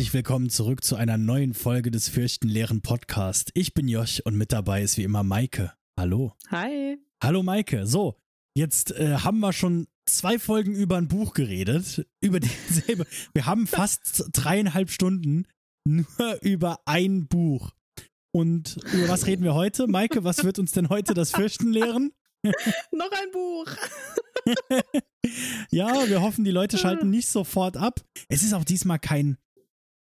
Herzlich willkommen zurück zu einer neuen Folge des Fürchtenleeren Podcast. Ich bin Joch und mit dabei ist wie immer Maike. Hallo. Hi. Hallo Maike. So, jetzt äh, haben wir schon zwei Folgen über ein Buch geredet, über dieselbe. wir haben fast dreieinhalb Stunden nur über ein Buch. Und über was reden wir heute? Maike, was wird uns denn heute das Fürchten lehren? Noch ein Buch. ja, wir hoffen, die Leute schalten nicht sofort ab. Es ist auch diesmal kein.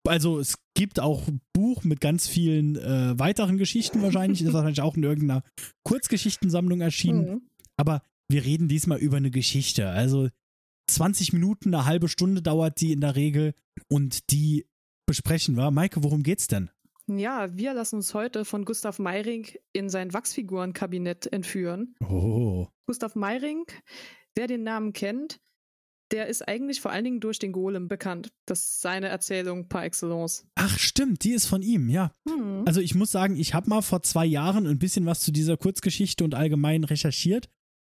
Also es gibt auch Buch mit ganz vielen äh, weiteren Geschichten wahrscheinlich. Ist wahrscheinlich auch in irgendeiner Kurzgeschichtensammlung erschienen. Mhm. Aber wir reden diesmal über eine Geschichte. Also 20 Minuten, eine halbe Stunde dauert die in der Regel und die besprechen wir. Maike, worum geht's denn? Ja, wir lassen uns heute von Gustav Meiring in sein Wachsfigurenkabinett entführen. Oh. Gustav Meiring, wer den Namen kennt, der ist eigentlich vor allen Dingen durch den Golem bekannt. Das ist seine Erzählung par excellence. Ach, stimmt, die ist von ihm, ja. Hm. Also ich muss sagen, ich habe mal vor zwei Jahren ein bisschen was zu dieser Kurzgeschichte und allgemein recherchiert,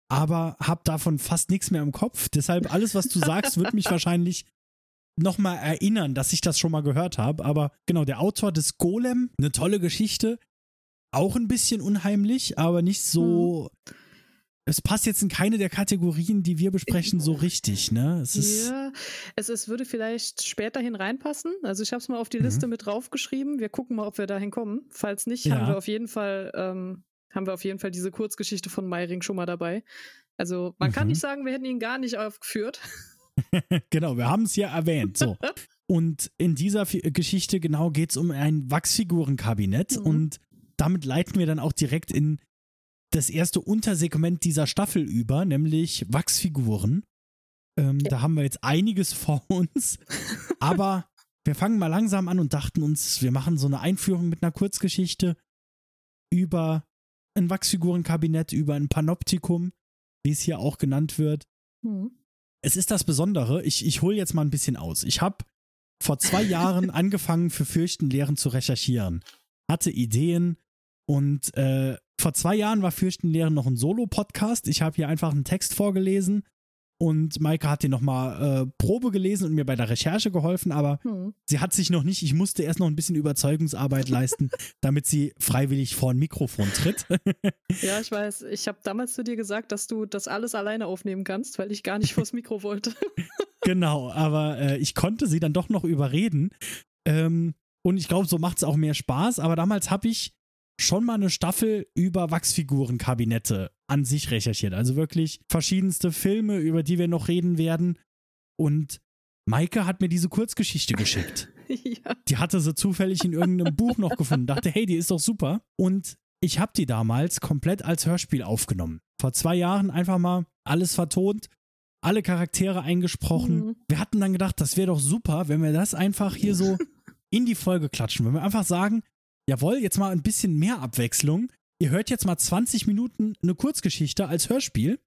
aber habe davon fast nichts mehr im Kopf. Deshalb alles, was du sagst, wird mich wahrscheinlich nochmal erinnern, dass ich das schon mal gehört habe. Aber genau, der Autor des Golem, eine tolle Geschichte. Auch ein bisschen unheimlich, aber nicht so. Hm. Es passt jetzt in keine der Kategorien, die wir besprechen, so richtig, ne? Es ist ja, es, es würde vielleicht späterhin reinpassen. Also ich habe es mal auf die Liste mhm. mit draufgeschrieben. Wir gucken mal, ob wir dahin kommen. Falls nicht, ja. haben wir auf jeden Fall ähm, haben wir auf jeden Fall diese Kurzgeschichte von Meiring schon mal dabei. Also man mhm. kann nicht sagen, wir hätten ihn gar nicht aufgeführt. genau, wir haben es ja erwähnt. So. Und in dieser Geschichte genau geht es um ein Wachsfigurenkabinett mhm. und damit leiten wir dann auch direkt in das erste Untersegment dieser Staffel über, nämlich Wachsfiguren. Ähm, ja. Da haben wir jetzt einiges vor uns, aber wir fangen mal langsam an und dachten uns, wir machen so eine Einführung mit einer Kurzgeschichte über ein Wachsfigurenkabinett, über ein Panoptikum, wie es hier auch genannt wird. Mhm es ist das Besondere, ich, ich hole jetzt mal ein bisschen aus. Ich habe vor zwei Jahren angefangen, für Fürchtenlehren zu recherchieren. Hatte Ideen und äh, vor zwei Jahren war Fürchtenlehren noch ein Solo-Podcast. Ich habe hier einfach einen Text vorgelesen und Maike hat den nochmal äh, Probe gelesen und mir bei der Recherche geholfen, aber hm. sie hat sich noch nicht, ich musste erst noch ein bisschen Überzeugungsarbeit leisten, damit sie freiwillig vor ein Mikrofon tritt. ja, ich weiß. Ich habe damals zu dir gesagt, dass du das alles alleine aufnehmen kannst, weil ich gar nicht vors Mikro wollte. genau, aber äh, ich konnte sie dann doch noch überreden. Ähm, und ich glaube, so macht es auch mehr Spaß. Aber damals habe ich schon mal eine Staffel über Wachsfigurenkabinette an sich recherchiert. Also wirklich verschiedenste Filme, über die wir noch reden werden. Und Maike hat mir diese Kurzgeschichte geschickt. ja. Die hatte sie zufällig in irgendeinem Buch noch gefunden. Dachte, hey, die ist doch super. Und ich habe die damals komplett als Hörspiel aufgenommen. Vor zwei Jahren einfach mal alles vertont, alle Charaktere eingesprochen. Mhm. Wir hatten dann gedacht, das wäre doch super, wenn wir das einfach hier so in die Folge klatschen. Wenn wir einfach sagen, jawohl, jetzt mal ein bisschen mehr Abwechslung. Ihr hört jetzt mal 20 Minuten eine Kurzgeschichte als Hörspiel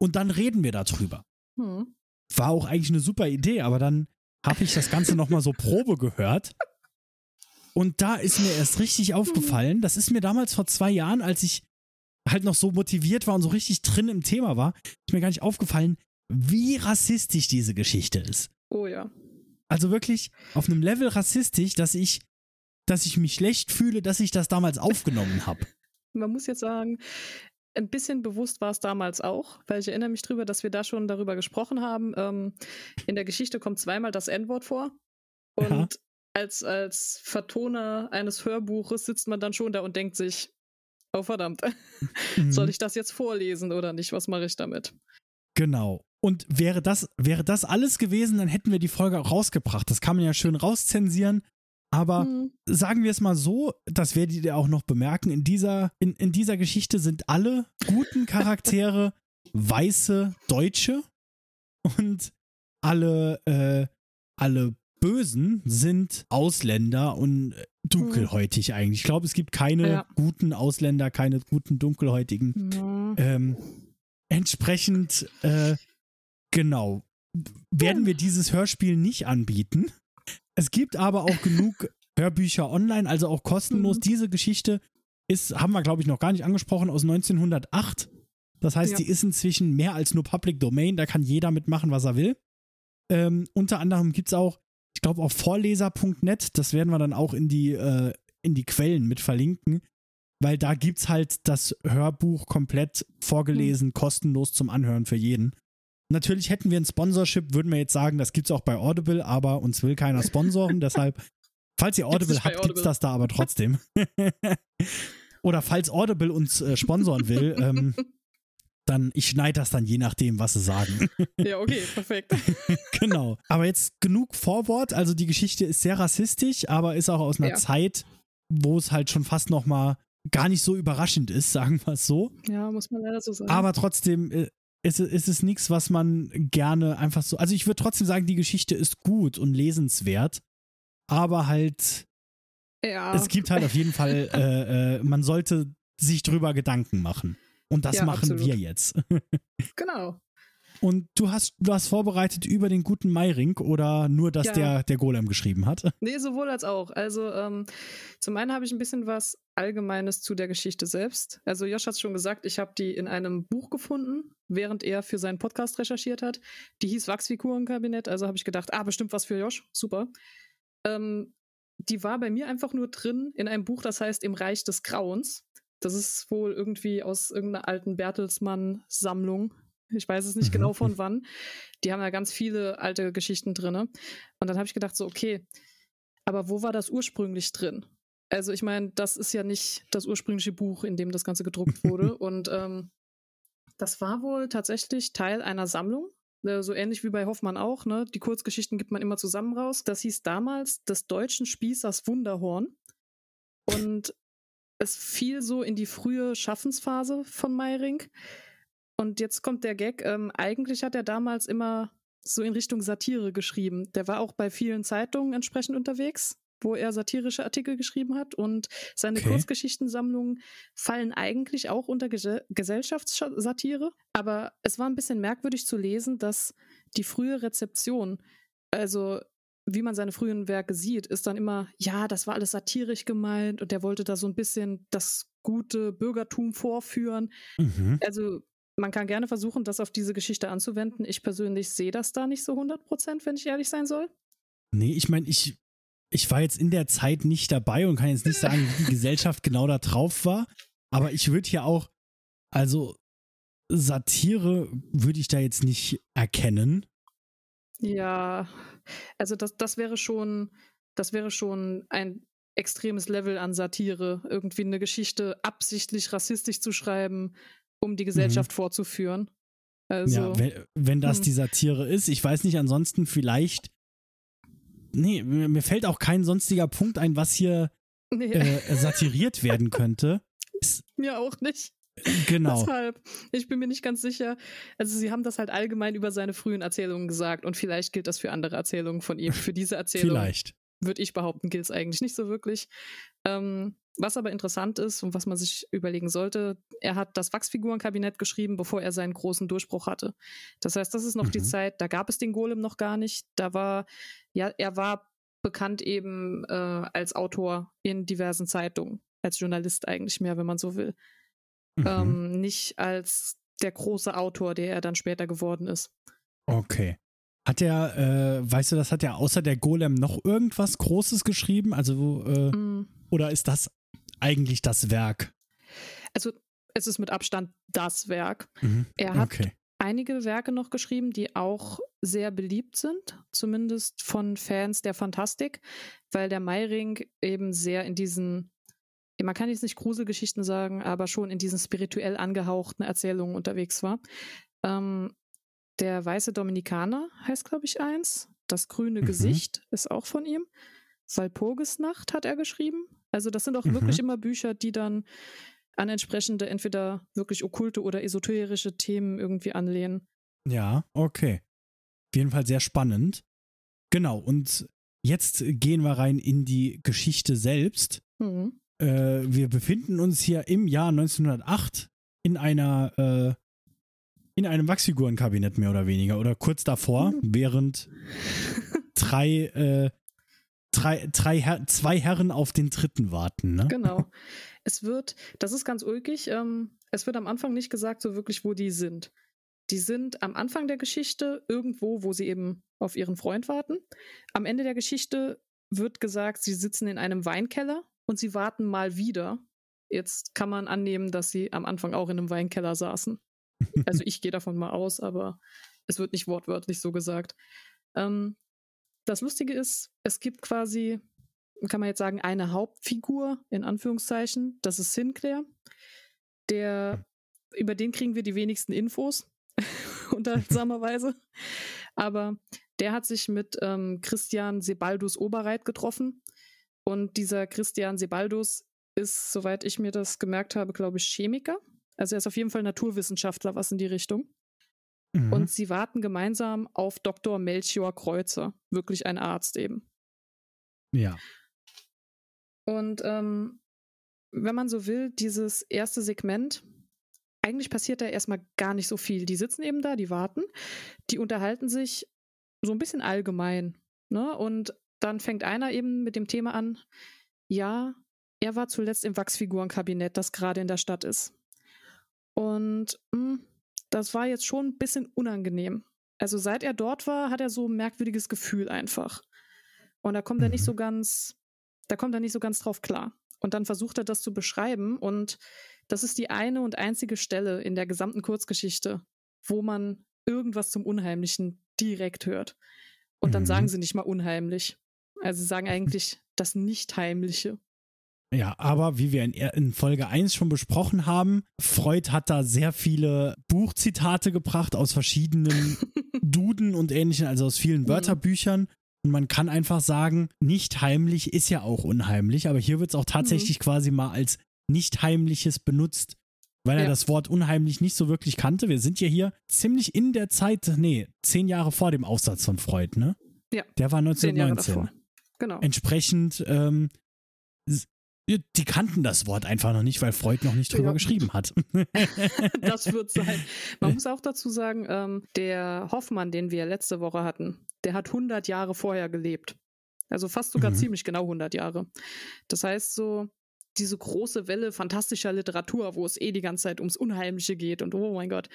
und dann reden wir darüber. Hm. War auch eigentlich eine super Idee, aber dann habe ich das Ganze nochmal so Probe gehört. Und da ist mir erst richtig aufgefallen, das ist mir damals vor zwei Jahren, als ich halt noch so motiviert war und so richtig drin im Thema war, ist mir gar nicht aufgefallen, wie rassistisch diese Geschichte ist. Oh ja. Also wirklich auf einem Level rassistisch, dass ich dass ich mich schlecht fühle, dass ich das damals aufgenommen habe. Man muss jetzt sagen, ein bisschen bewusst war es damals auch, weil ich erinnere mich drüber, dass wir da schon darüber gesprochen haben. Ähm, in der Geschichte kommt zweimal das N-Wort vor. Und ja. als, als Vertoner eines Hörbuches sitzt man dann schon da und denkt sich, oh verdammt, mhm. soll ich das jetzt vorlesen oder nicht? Was mache ich damit? Genau. Und wäre das, wäre das alles gewesen, dann hätten wir die Folge auch rausgebracht. Das kann man ja schön rauszensieren aber mhm. sagen wir es mal so, das werdet ihr auch noch bemerken, in dieser, in, in dieser Geschichte sind alle guten Charaktere weiße Deutsche und alle, äh, alle Bösen sind Ausländer und dunkelhäutig mhm. eigentlich. Ich glaube, es gibt keine ja. guten Ausländer, keine guten dunkelhäutigen. Mhm. Ähm, entsprechend, äh, genau, werden wir dieses Hörspiel nicht anbieten. Es gibt aber auch genug Hörbücher online, also auch kostenlos. Mhm. Diese Geschichte ist, haben wir glaube ich noch gar nicht angesprochen, aus 1908. Das heißt, ja. die ist inzwischen mehr als nur Public Domain, da kann jeder mitmachen, was er will. Ähm, unter anderem gibt es auch ich glaube auf vorleser.net, das werden wir dann auch in die, äh, in die Quellen mit verlinken, weil da gibt es halt das Hörbuch komplett vorgelesen, mhm. kostenlos zum Anhören für jeden. Natürlich hätten wir ein Sponsorship, würden wir jetzt sagen, das gibt es auch bei Audible, aber uns will keiner sponsoren, deshalb, falls ihr Audible habt, gibt es das da aber trotzdem. Oder falls Audible uns äh, sponsoren will, ähm, dann, ich schneide das dann je nachdem, was sie sagen. Ja, okay, perfekt. genau. Aber jetzt genug Vorwort. Also die Geschichte ist sehr rassistisch, aber ist auch aus einer ja. Zeit, wo es halt schon fast noch mal gar nicht so überraschend ist, sagen wir es so. Ja, muss man leider so sagen. Aber trotzdem äh, ist, ist es nichts, was man gerne einfach so. Also ich würde trotzdem sagen, die Geschichte ist gut und lesenswert, aber halt. Ja. Es gibt halt auf jeden Fall, äh, äh, man sollte sich drüber Gedanken machen. Und das ja, machen absolut. wir jetzt. genau. Und du hast, du hast vorbereitet über den guten Meiring oder nur, dass ja. der, der Golem geschrieben hat? Nee, sowohl als auch. Also ähm, zum einen habe ich ein bisschen was Allgemeines zu der Geschichte selbst. Also Josh hat es schon gesagt, ich habe die in einem Buch gefunden, während er für seinen Podcast recherchiert hat. Die hieß Wachsfigurenkabinett, also habe ich gedacht, ah, bestimmt was für Josh, super. Ähm, die war bei mir einfach nur drin in einem Buch, das heißt Im Reich des Grauens. Das ist wohl irgendwie aus irgendeiner alten Bertelsmann-Sammlung. Ich weiß es nicht mhm. genau von wann. Die haben ja ganz viele alte Geschichten drin. Und dann habe ich gedacht, so, okay, aber wo war das ursprünglich drin? Also, ich meine, das ist ja nicht das ursprüngliche Buch, in dem das Ganze gedruckt wurde. Und ähm, das war wohl tatsächlich Teil einer Sammlung. Äh, so ähnlich wie bei Hoffmann auch, ne? Die Kurzgeschichten gibt man immer zusammen raus. Das hieß damals des deutschen Spießers Wunderhorn. Und es fiel so in die frühe Schaffensphase von Meiring. Und jetzt kommt der Gag. Ähm, eigentlich hat er damals immer so in Richtung Satire geschrieben. Der war auch bei vielen Zeitungen entsprechend unterwegs, wo er satirische Artikel geschrieben hat. Und seine okay. Kurzgeschichtensammlungen fallen eigentlich auch unter Ge Gesellschaftssatire. Aber es war ein bisschen merkwürdig zu lesen, dass die frühe Rezeption, also wie man seine frühen Werke sieht, ist dann immer, ja, das war alles satirisch gemeint und der wollte da so ein bisschen das gute Bürgertum vorführen. Mhm. Also man kann gerne versuchen, das auf diese Geschichte anzuwenden. Ich persönlich sehe das da nicht so 100 Prozent, wenn ich ehrlich sein soll. Nee, ich meine, ich, ich war jetzt in der Zeit nicht dabei und kann jetzt nicht sagen, wie die Gesellschaft genau da drauf war. Aber ich würde ja auch, also Satire würde ich da jetzt nicht erkennen. Ja, also das, das wäre schon, das wäre schon ein extremes Level an Satire, irgendwie eine Geschichte absichtlich rassistisch zu schreiben, um die mhm. Gesellschaft mhm. vorzuführen. Also, ja, wenn, wenn das hm. die Satire ist, ich weiß nicht, ansonsten vielleicht. Nee, mir fällt auch kein sonstiger Punkt ein, was hier nee. äh, satiriert werden könnte. mir auch nicht. Genau. Deshalb, ich bin mir nicht ganz sicher. Also sie haben das halt allgemein über seine frühen Erzählungen gesagt und vielleicht gilt das für andere Erzählungen von ihm. Für diese Erzählung vielleicht. würde ich behaupten, gilt es eigentlich nicht so wirklich. Ähm, was aber interessant ist und was man sich überlegen sollte, er hat das Wachsfigurenkabinett geschrieben, bevor er seinen großen Durchbruch hatte. Das heißt, das ist noch mhm. die Zeit, da gab es den Golem noch gar nicht. Da war, ja, er war bekannt eben äh, als Autor in diversen Zeitungen, als Journalist eigentlich mehr, wenn man so will mhm. ähm, nicht als der große Autor, der er dann später geworden ist. Okay. Hat er, äh, weißt du, das hat er außer der Golem noch irgendwas Großes geschrieben? Also, äh, mm. oder ist das eigentlich das Werk? Also, es ist mit Abstand das Werk. Mhm. Er hat okay. einige Werke noch geschrieben, die auch sehr beliebt sind, zumindest von Fans der Fantastik, weil der Meiring eben sehr in diesen man kann jetzt nicht Gruselgeschichten sagen, aber schon in diesen spirituell angehauchten Erzählungen unterwegs war. Ähm, der weiße Dominikaner heißt, glaube ich, eins. Das grüne mhm. Gesicht ist auch von ihm. Walpurgisnacht hat er geschrieben. Also das sind auch mhm. wirklich immer Bücher, die dann an entsprechende entweder wirklich okkulte oder esoterische Themen irgendwie anlehnen. Ja, okay. Auf jeden Fall sehr spannend. Genau, und jetzt gehen wir rein in die Geschichte selbst. Mhm. Äh, wir befinden uns hier im Jahr 1908 in einer äh, in einem Wachsfigurenkabinett mehr oder weniger oder kurz davor, mhm. während drei, äh, drei, drei Her zwei Herren auf den dritten warten. Ne? Genau. Es wird, das ist ganz ulkig, ähm, es wird am Anfang nicht gesagt, so wirklich, wo die sind. Die sind am Anfang der Geschichte irgendwo, wo sie eben auf ihren Freund warten. Am Ende der Geschichte wird gesagt, sie sitzen in einem Weinkeller und sie warten mal wieder. Jetzt kann man annehmen, dass sie am Anfang auch in einem Weinkeller saßen. Also ich gehe davon mal aus, aber es wird nicht wortwörtlich so gesagt. Ähm, das Lustige ist, es gibt quasi, kann man jetzt sagen, eine Hauptfigur in Anführungszeichen. Das ist Sinclair. Der, über den kriegen wir die wenigsten Infos, unterhaltsamerweise. Aber der hat sich mit ähm, Christian Sebaldus Oberreit getroffen. Und dieser Christian Sebaldus ist, soweit ich mir das gemerkt habe, glaube ich, Chemiker. Also er ist auf jeden Fall Naturwissenschaftler, was in die Richtung. Mhm. Und sie warten gemeinsam auf Dr. Melchior Kreuzer, wirklich ein Arzt eben. Ja. Und ähm, wenn man so will, dieses erste Segment, eigentlich passiert da erstmal gar nicht so viel. Die sitzen eben da, die warten, die unterhalten sich so ein bisschen allgemein. Ne? Und dann fängt einer eben mit dem Thema an, ja, er war zuletzt im Wachsfigurenkabinett, das gerade in der Stadt ist. Und mh, hm, das war jetzt schon ein bisschen unangenehm. Also seit er dort war, hat er so ein merkwürdiges Gefühl einfach. Und da kommt mhm. er nicht so mhm. ganz, da kommt er nicht so ganz drauf klar. Und dann versucht er das zu beschreiben und das ist die eine und einzige Stelle in der gesamten Kurzgeschichte, wo man irgendwas zum Unheimlichen direkt hört. Und dann mhm. sagen sie nicht mal unheimlich. Also sie sagen eigentlich das Nichtheimliche. Ja, aber wie wir in, in, Folge 1 schon besprochen haben, Freud hat da sehr viele Buchzitate gebracht aus verschiedenen Duden und ähnlichen, also aus vielen mhm. Wörterbüchern. Und man kann einfach sagen, nicht heimlich ist ja auch unheimlich, aber hier wird es auch tatsächlich mhm. quasi mal als nicht heimliches benutzt, weil er ja. das Wort unheimlich nicht so wirklich kannte. Wir sind ja hier ziemlich in der Zeit, nee, zehn Jahre vor dem Aufsatz von Freud, ne? Ja. Der war 1919. Genau. Entsprechend ähm, die kannten das Wort einfach noch nicht, weil Freud noch nicht drüber ja. geschrieben hat. das wird sein. Man muss auch dazu sagen, ähm, der Hoffmann, den wir letzte Woche hatten, der hat 100 Jahre vorher gelebt. Also fast sogar mhm. ziemlich genau 100 Jahre. Das heißt so, diese große Welle fantastischer Literatur, wo es eh die ganze Zeit ums Unheimliche geht und oh mein Gott,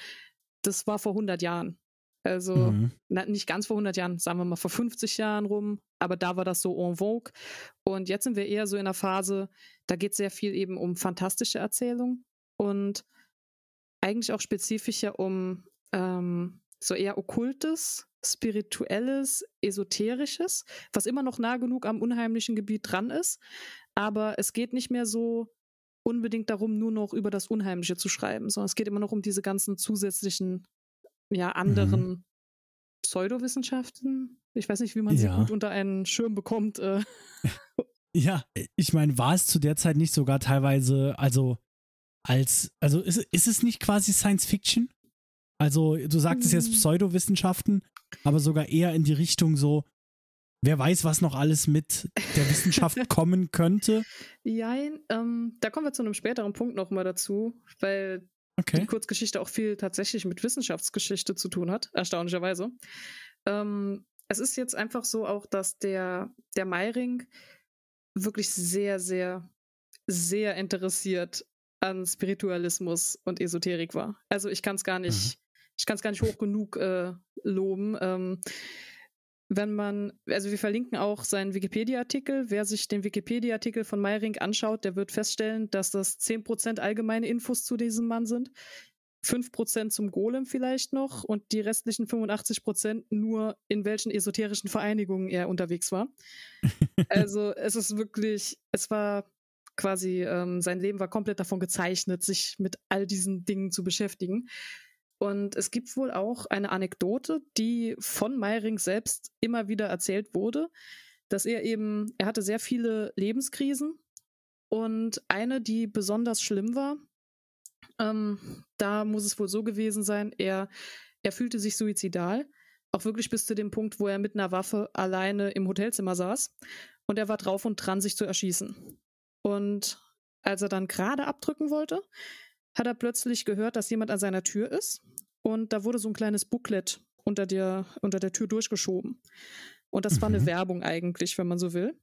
das war vor 100 Jahren. Also mhm. na, nicht ganz vor 100 Jahren, sagen wir mal vor 50 Jahren rum, aber da war das so en vogue. Und jetzt sind wir eher so in einer Phase, da geht es sehr viel eben um fantastische Erzählungen und eigentlich auch spezifischer um ähm, so eher okkultes, spirituelles, esoterisches, was immer noch nah genug am unheimlichen Gebiet dran ist. Aber es geht nicht mehr so unbedingt darum, nur noch über das Unheimliche zu schreiben, sondern es geht immer noch um diese ganzen zusätzlichen ja, anderen mhm. Pseudowissenschaften. Ich weiß nicht, wie man sie gut unter einen Schirm bekommt. Äh. Ja, ich meine, war es zu der Zeit nicht sogar teilweise, also als, also ist, ist es nicht quasi Science Fiction? Also, du sagtest jetzt hm. Pseudowissenschaften, aber sogar eher in die Richtung so, wer weiß, was noch alles mit der Wissenschaft kommen könnte. Ja, ähm, da kommen wir zu einem späteren Punkt nochmal dazu, weil okay. die Kurzgeschichte auch viel tatsächlich mit Wissenschaftsgeschichte zu tun hat, erstaunlicherweise. Ähm, es ist jetzt einfach so auch, dass der, der Meiring wirklich sehr, sehr, sehr interessiert an Spiritualismus und Esoterik war. Also ich kann es gar nicht, mhm. ich kann es gar nicht hoch genug äh, loben. Ähm, wenn man, also wir verlinken auch seinen Wikipedia-Artikel. Wer sich den Wikipedia-Artikel von Meiring anschaut, der wird feststellen, dass das 10% allgemeine Infos zu diesem Mann sind. 5% zum Golem vielleicht noch und die restlichen 85% nur in welchen esoterischen Vereinigungen er unterwegs war. also es ist wirklich, es war quasi, ähm, sein Leben war komplett davon gezeichnet, sich mit all diesen Dingen zu beschäftigen. Und es gibt wohl auch eine Anekdote, die von Meiring selbst immer wieder erzählt wurde, dass er eben, er hatte sehr viele Lebenskrisen und eine, die besonders schlimm war, ähm, da muss es wohl so gewesen sein, er, er fühlte sich suizidal, auch wirklich bis zu dem Punkt, wo er mit einer Waffe alleine im Hotelzimmer saß und er war drauf und dran, sich zu erschießen. Und als er dann gerade abdrücken wollte, hat er plötzlich gehört, dass jemand an seiner Tür ist. Und da wurde so ein kleines Booklet unter der, unter der Tür durchgeschoben. Und das mhm. war eine mhm. Werbung eigentlich, wenn man so will.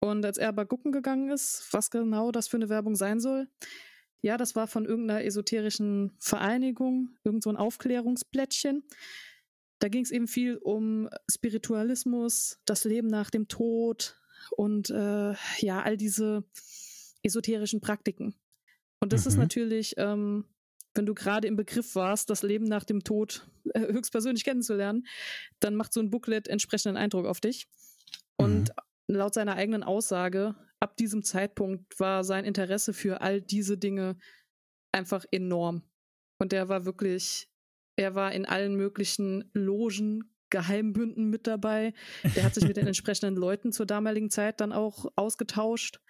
Und als er aber gucken gegangen ist, was genau das für eine Werbung sein soll, Ja, das war von irgendeiner esoterischen Vereinigung, irgend so ein Aufklärungsblättchen. Da ging es eben viel um Spiritualismus, das Leben nach dem Tod und äh, ja, all diese esoterischen Praktiken. Und das mhm. ist natürlich, ähm, wenn du gerade im Begriff warst, das Leben nach dem Tod äh, höchstpersönlich kennenzulernen, dann macht so ein Booklet entsprechenden Eindruck auf dich. Und mhm. laut seiner eigenen Aussage, ab diesem Zeitpunkt war sein Interesse für all diese Dinge einfach enorm. Und er war wirklich, er war in allen möglichen Logen, Geheimbünden mit dabei. Der hat sich mit den entsprechenden Leuten zur damaligen Zeit dann auch ausgetauscht.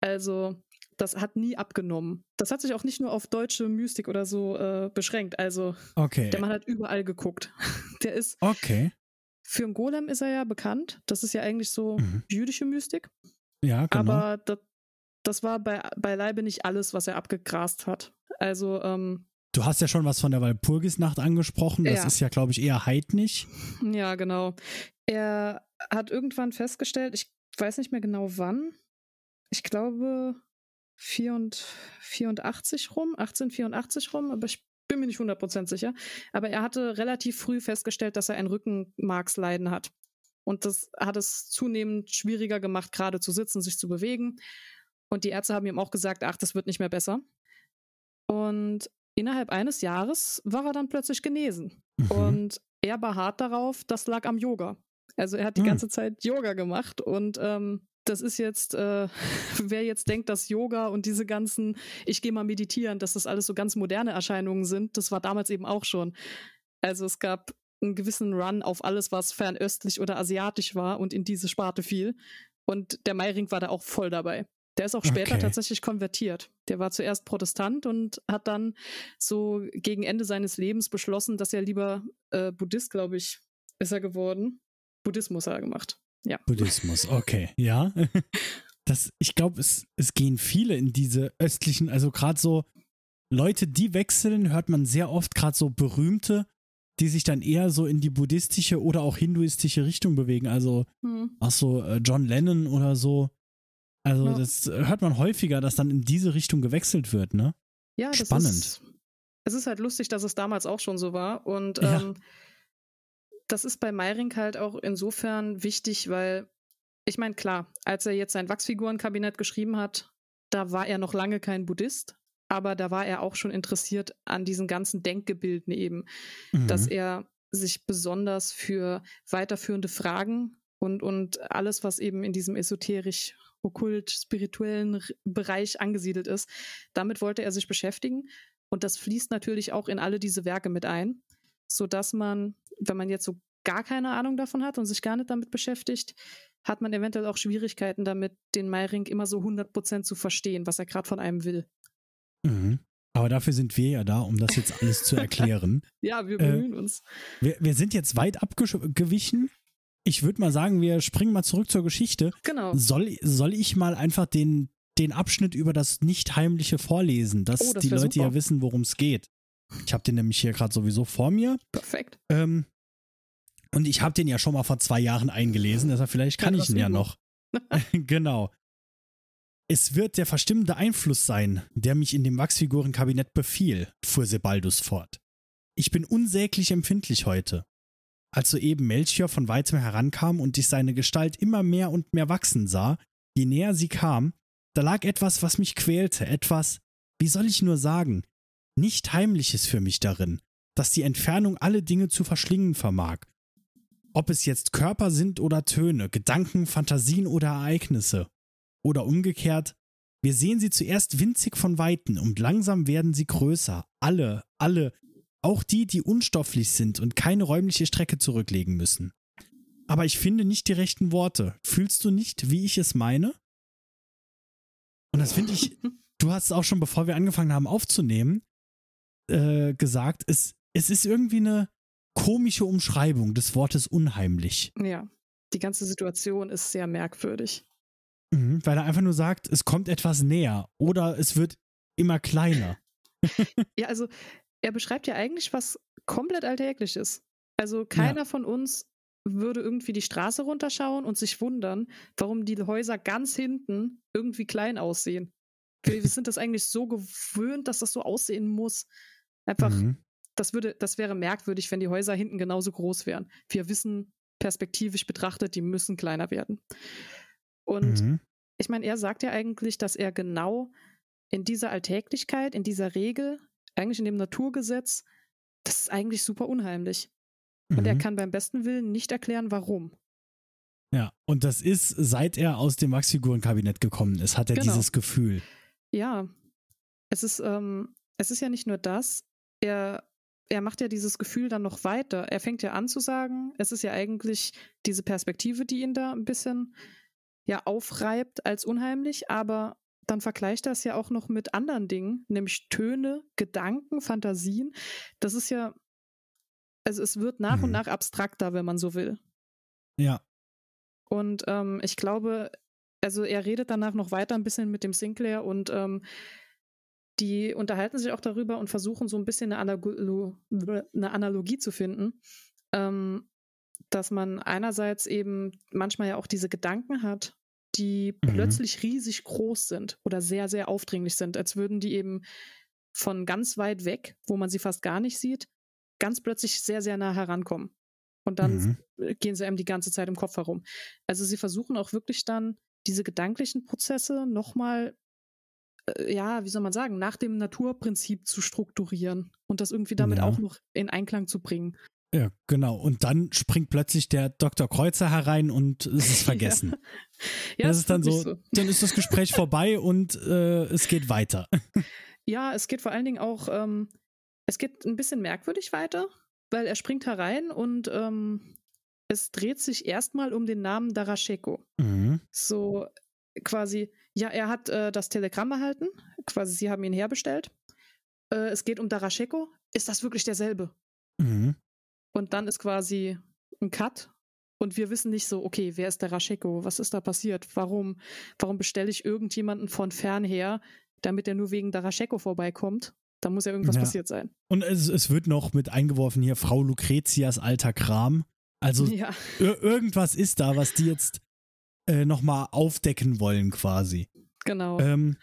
Also, das hat nie abgenommen. Das hat sich auch nicht nur auf deutsche Mystik oder so äh, beschränkt. Also, okay. der Mann hat überall geguckt. Der ist. Okay. Für einen Golem ist er ja bekannt. Das ist ja eigentlich so mhm. jüdische Mystik. Ja, genau. Aber das, das war bei, beileibe nicht alles, was er abgegrast hat. Also, ähm, Du hast ja schon was von der Walpurgisnacht angesprochen. Das ja. ist ja, glaube ich, eher heidnig. Ja, genau. Er hat irgendwann festgestellt, ich weiß nicht mehr genau wann, ich glaube 84 rum, 1884 rum, aber ich bin mir nicht 100% sicher. Aber er hatte relativ früh festgestellt, dass er ein Rückenmarksleiden hat. Und das hat es zunehmend schwieriger gemacht, gerade zu sitzen, sich zu bewegen. Und die Ärzte haben ihm auch gesagt, ach, das wird nicht mehr besser. Und innerhalb eines Jahres war er dann plötzlich genesen. Mhm. Und er beharrt darauf, das lag am Yoga. Also er hat die mhm. ganze Zeit Yoga gemacht und ähm, das ist jetzt, äh, wer jetzt denkt, dass Yoga und diese ganzen, ich gehe mal meditieren, dass das alles so ganz moderne Erscheinungen sind, das war damals eben auch schon. Also es gab einen gewissen Run auf alles, was fernöstlich oder asiatisch war und in diese Sparte fiel. Und der Meiring war da auch voll dabei. Der ist auch später okay. tatsächlich konvertiert. Der war zuerst Protestant und hat dann so gegen Ende seines Lebens beschlossen, dass er lieber äh, Buddhist, glaube ich, ist er geworden. Buddhismus hat er gemacht. Ja. Buddhismus, okay, ja. Das, ich glaube, es, es gehen viele in diese östlichen, also gerade so Leute, die wechseln, hört man sehr oft, gerade so berühmte, die sich dann eher so in die buddhistische oder auch hinduistische Richtung bewegen. Also, hm. auch so äh, John Lennon oder so. Also, ja. das hört man häufiger, dass dann in diese Richtung gewechselt wird, ne? Ja, das Spannend. Ist, es ist halt lustig, dass es damals auch schon so war. Und ja. Das ist bei Meiring halt auch insofern wichtig, weil ich meine, klar, als er jetzt sein Wachsfigurenkabinett geschrieben hat, da war er noch lange kein Buddhist, aber da war er auch schon interessiert an diesen ganzen Denkgebilden eben, mhm. dass er sich besonders für weiterführende Fragen und, und alles, was eben in diesem esoterisch, okkult, spirituellen Bereich angesiedelt ist, damit wollte er sich beschäftigen. Und das fließt natürlich auch in alle diese Werke mit ein, sodass man wenn man jetzt so gar keine Ahnung davon hat und sich gar nicht damit beschäftigt, hat man eventuell auch Schwierigkeiten damit, den Meiring immer so 100% zu verstehen, was er gerade von einem will. Mhm. Aber dafür sind wir ja da, um das jetzt alles zu erklären. ja, wir bemühen äh, uns. Wir, wir sind jetzt weit abgewichen. Ich würde mal sagen, wir springen mal zurück zur Geschichte. Genau. Soll, soll ich mal einfach den, den Abschnitt über das Nicht-Heimliche vorlesen, dass oh, das die Leute super. ja wissen, worum es geht? Ich habe den nämlich hier gerade sowieso vor mir. Perfekt. Ähm, und ich habe den ja schon mal vor zwei Jahren eingelesen, deshalb vielleicht kann ja, ich ihn ja noch. genau. Es wird der verstimmende Einfluss sein, der mich in dem Wachsfigurenkabinett befiel, fuhr Sebaldus fort. Ich bin unsäglich empfindlich heute. Als soeben Melchior von weitem herankam und ich seine Gestalt immer mehr und mehr wachsen sah, je näher sie kam, da lag etwas, was mich quälte, etwas, wie soll ich nur sagen, nicht Heimliches für mich darin, dass die Entfernung alle Dinge zu verschlingen vermag. Ob es jetzt Körper sind oder Töne, Gedanken, Fantasien oder Ereignisse. Oder umgekehrt, wir sehen sie zuerst winzig von Weitem und langsam werden sie größer. Alle, alle, auch die, die unstofflich sind und keine räumliche Strecke zurücklegen müssen. Aber ich finde nicht die rechten Worte. Fühlst du nicht, wie ich es meine? Und das finde ich, du hast es auch schon, bevor wir angefangen haben aufzunehmen, äh, gesagt, es, es ist irgendwie eine komische Umschreibung des Wortes unheimlich. Ja, die ganze Situation ist sehr merkwürdig. Mhm, weil er einfach nur sagt, es kommt etwas näher oder es wird immer kleiner. ja, also er beschreibt ja eigentlich was komplett Alltägliches. Also keiner ja. von uns würde irgendwie die Straße runterschauen und sich wundern, warum die Häuser ganz hinten irgendwie klein aussehen. Wir, wir sind das eigentlich so gewöhnt, dass das so aussehen muss. Einfach, mhm. das würde, das wäre merkwürdig, wenn die Häuser hinten genauso groß wären. Wir wissen perspektivisch betrachtet, die müssen kleiner werden. Und mhm. ich meine, er sagt ja eigentlich, dass er genau in dieser Alltäglichkeit, in dieser Regel, eigentlich in dem Naturgesetz, das ist eigentlich super unheimlich. Und mhm. er kann beim besten Willen nicht erklären, warum. Ja, und das ist, seit er aus dem Wachsfigurenkabinett gekommen ist, hat er genau. dieses Gefühl. Ja, es ist, ähm, es ist ja nicht nur das, er, er macht ja dieses Gefühl dann noch weiter. Er fängt ja an zu sagen, es ist ja eigentlich diese Perspektive, die ihn da ein bisschen ja aufreibt als unheimlich, aber dann vergleicht er es ja auch noch mit anderen Dingen, nämlich Töne, Gedanken, Fantasien. Das ist ja, also es wird nach mhm. und nach abstrakter, wenn man so will. Ja. Und ähm, ich glaube, also er redet danach noch weiter ein bisschen mit dem Sinclair und ähm, die unterhalten sich auch darüber und versuchen so ein bisschen eine, Analo eine Analogie zu finden, ähm, dass man einerseits eben manchmal ja auch diese Gedanken hat, die mhm. plötzlich riesig groß sind oder sehr, sehr aufdringlich sind, als würden die eben von ganz weit weg, wo man sie fast gar nicht sieht, ganz plötzlich sehr, sehr nah herankommen. Und dann mhm. gehen sie einem die ganze Zeit im Kopf herum. Also sie versuchen auch wirklich dann diese gedanklichen Prozesse nochmal, ja, wie soll man sagen, nach dem Naturprinzip zu strukturieren und das irgendwie damit ja. auch noch in Einklang zu bringen. Ja, genau. Und dann springt plötzlich der Dr. Kreuzer herein und es ist vergessen. ja. ja das ist dann so, so, dann ist das Gespräch vorbei und äh, es geht weiter. ja, es geht vor allen Dingen auch, ähm, es geht ein bisschen merkwürdig weiter, weil er springt herein und ähm, es dreht sich erstmal um den Namen Darascheko. Mhm. So quasi, ja, er hat äh, das Telegramm erhalten, quasi sie haben ihn herbestellt. Äh, es geht um Darascheko. Ist das wirklich derselbe? Mhm. Und dann ist quasi ein Cut und wir wissen nicht so, okay, wer ist der Rascheko? Was ist da passiert? Warum, warum bestelle ich irgendjemanden von fern her, damit er nur wegen der Rascheko vorbeikommt? Da muss ja irgendwas ja. passiert sein. Und es, es wird noch mit eingeworfen hier Frau Lucretias alter Kram. Also ja. irgendwas ist da, was die jetzt äh, nochmal aufdecken wollen quasi. Genau. Ähm,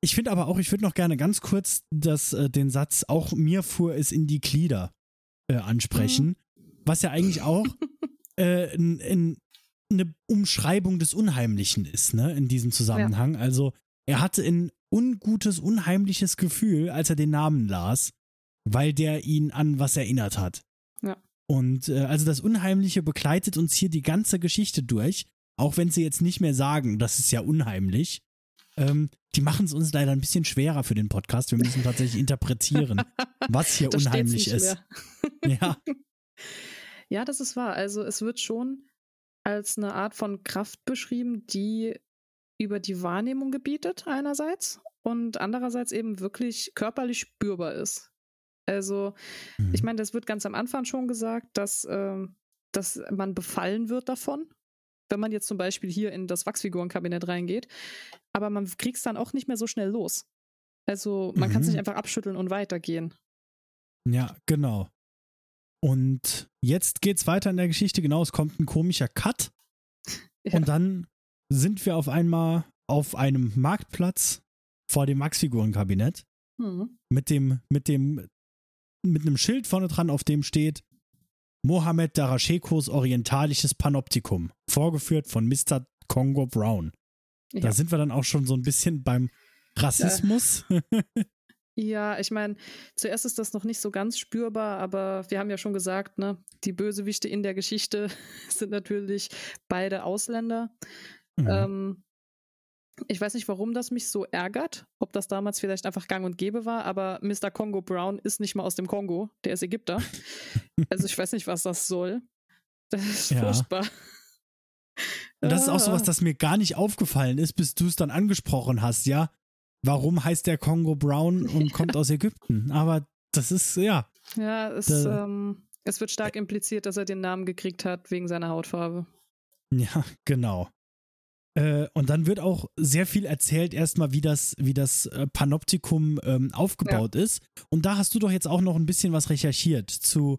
ich finde aber auch, ich würde noch gerne ganz kurz das, äh, den Satz, auch mir fuhr es in die Glieder äh, ansprechen, mhm. was ja eigentlich auch äh, in, in eine Umschreibung des Unheimlichen ist, ne, in diesem Zusammenhang. Ja. Also er hatte ein ungutes, unheimliches Gefühl, als er den Namen las, weil der ihn an was erinnert hat. Ja. Und äh, also das Unheimliche begleitet uns hier die ganze Geschichte durch, auch wenn sie jetzt nicht mehr sagen, das ist ja unheimlich. Ähm, die machen es uns leider ein bisschen schwerer für den Podcast. Wir müssen tatsächlich interpretieren, was hier das unheimlich ist. ja. Ja, das ist wahr. Also es wird schon als eine Art von Kraft beschrieben, die über die Wahrnehmung gebietet einerseits und andererseits eben wirklich körperlich spürbar ist. Also mhm. ich meine, das wird ganz am Anfang schon gesagt, dass, äh, dass man befallen wird davon wenn man jetzt zum Beispiel hier in das Wachsfigurenkabinett reingeht. Aber man kriegt es dann auch nicht mehr so schnell los. Also man mhm. kann es nicht einfach abschütteln und weitergehen. Ja, genau. Und jetzt geht's weiter in der Geschichte. Genau, es kommt ein komischer Cut. Ja. Und dann sind wir auf einmal auf einem Marktplatz vor dem Wachsfigurenkabinett. Mhm. Mit dem, mit dem, mit einem Schild vorne dran, auf dem steht Mohamed Darashekos orientalisches Panoptikum, vorgeführt von Mr. Congo Brown. Ja. Da sind wir dann auch schon so ein bisschen beim Rassismus. Ja, ich meine, zuerst ist das noch nicht so ganz spürbar, aber wir haben ja schon gesagt, ne, die Bösewichte in der Geschichte sind natürlich beide Ausländer. Mhm. Ähm, ich weiß nicht, warum das mich so ärgert, ob das damals vielleicht einfach gang und gäbe war, aber Mr. Congo Brown ist nicht mal aus dem Kongo, der ist Ägypter. also ich weiß nicht, was das soll. Das ist ja. furchtbar. Und das ist auch so was, ah. das mir gar nicht aufgefallen ist, bis du es dann angesprochen hast, ja. Warum heißt der Congo Brown und kommt aus Ägypten? Aber das ist, ja. Ja, es, ähm, es wird stark impliziert, dass er den Namen gekriegt hat wegen seiner Hautfarbe. Ja, genau. Äh, und dann wird auch sehr viel erzählt, erstmal, wie das, wie das äh, Panoptikum ähm, aufgebaut ja. ist. Und da hast du doch jetzt auch noch ein bisschen was recherchiert zu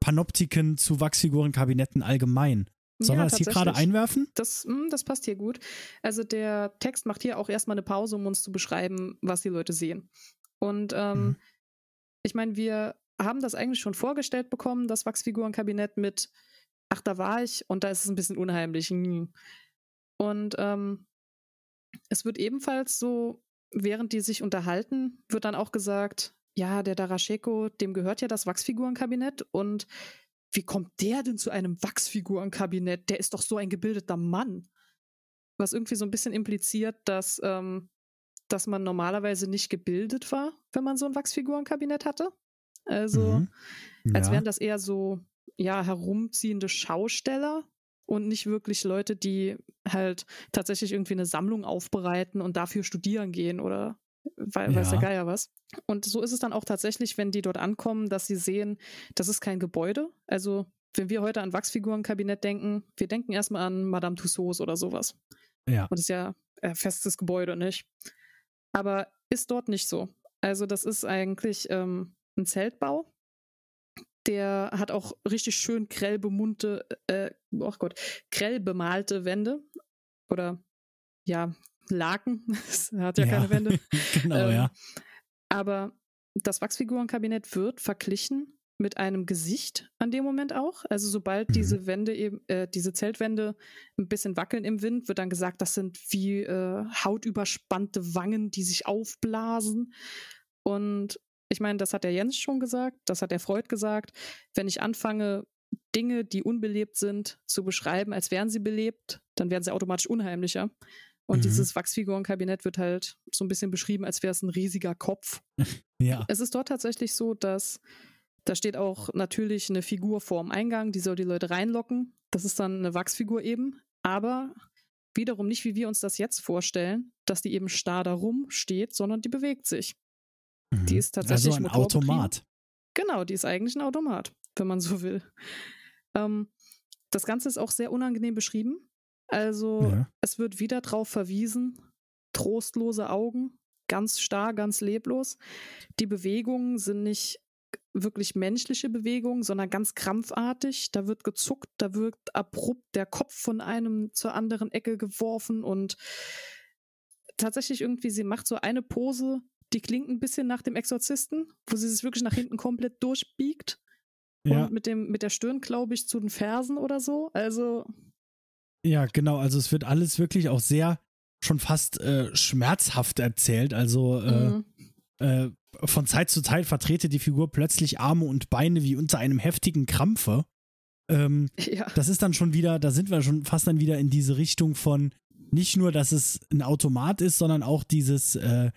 Panoptiken, zu Wachsfigurenkabinetten allgemein. Sollen Ja, wir das hier gerade einwerfen? Das, hm, das passt hier gut. Also der Text macht hier auch erstmal eine Pause, um uns zu beschreiben, was die Leute sehen. Und ähm, Mhm. ich meine, wir haben das eigentlich schon vorgestellt bekommen, das Wachsfigurenkabinett mit, ach, da war ich und da ist es ein bisschen unheimlich. Und ähm, es wird ebenfalls so, während die sich unterhalten, wird dann auch gesagt, ja, der Darascheko, dem gehört ja das Wachsfigurenkabinett und wie kommt der denn zu einem Wachsfigurenkabinett? Der ist doch so ein gebildeter Mann. Was irgendwie so ein bisschen impliziert, dass, ähm, dass man normalerweise nicht gebildet war, wenn man so ein Wachsfigurenkabinett hatte. Also, Mhm. als Ja. wären das eher so, ja, herumziehende Schausteller und nicht wirklich Leute, die halt tatsächlich irgendwie eine Sammlung aufbereiten und dafür studieren gehen oder weil, weiß der Ja. Geier was. Und so ist es dann auch tatsächlich, wenn die dort ankommen, dass sie sehen, das ist kein Gebäude. Also, wenn wir heute an Wachsfigurenkabinett denken, wir denken erstmal an Madame Tussauds oder sowas. Ja. Und das ist ja ein festes Gebäude, nicht? Aber ist dort nicht so. Also, das ist eigentlich ähm, ein Zeltbau. Der hat auch richtig schön grell bemunte, äh, oh Gott, grell bemalte Wände. Oder ja, Laken. Es hat ja, Ja. keine Wände. genau, Ähm, ja. Aber das Wachsfigurenkabinett wird verglichen mit einem Gesicht an dem Moment auch. Also sobald Mhm. diese Wände eben, äh, diese Zeltwände ein bisschen wackeln im Wind, wird dann gesagt, das sind wie äh, hautüberspannte Wangen, die sich aufblasen. Und ich meine, das hat der Jens schon gesagt, das hat der Freud gesagt. Wenn ich anfange, Dinge, die unbelebt sind, zu beschreiben, als wären sie belebt, dann werden sie automatisch unheimlicher. Und Mhm. dieses Wachsfigurenkabinett wird halt so ein bisschen beschrieben, als wäre es ein riesiger Kopf. Ja. Es ist dort tatsächlich so, dass da steht auch natürlich eine Figur vorm Eingang, die soll die Leute reinlocken. Das ist dann eine Wachsfigur eben, aber wiederum nicht, wie wir uns das jetzt vorstellen, dass die eben starr da rumsteht, sondern die bewegt sich. Die Mhm. ist tatsächlich Also ein. Automat. Genau, die ist eigentlich ein Automat, wenn man so will. Ähm, das Ganze ist auch sehr unangenehm beschrieben. Also Ja. es wird wieder drauf verwiesen, trostlose Augen, ganz starr, ganz leblos. Die Bewegungen sind nicht wirklich menschliche Bewegungen, sondern ganz krampfartig. Da wird gezuckt, da wird abrupt der Kopf von einem zur anderen Ecke geworfen und tatsächlich irgendwie, sie macht so eine Pose, die klingt ein bisschen nach dem Exorzisten, wo sie sich wirklich nach hinten komplett durchbiegt Ja. und mit, dem, mit der Stirn, glaube ich, zu den Fersen oder so. Also, Ja, genau. Also es wird alles wirklich auch sehr schon fast äh, schmerzhaft erzählt. Also äh, mhm. äh, von Zeit zu Zeit vertrete die Figur plötzlich Arme und Beine wie unter einem heftigen Krampfe. Ähm, ja. das ist dann schon wieder, da sind wir schon fast dann wieder in diese Richtung von nicht nur, dass es ein Automat ist, sondern auch dieses, äh,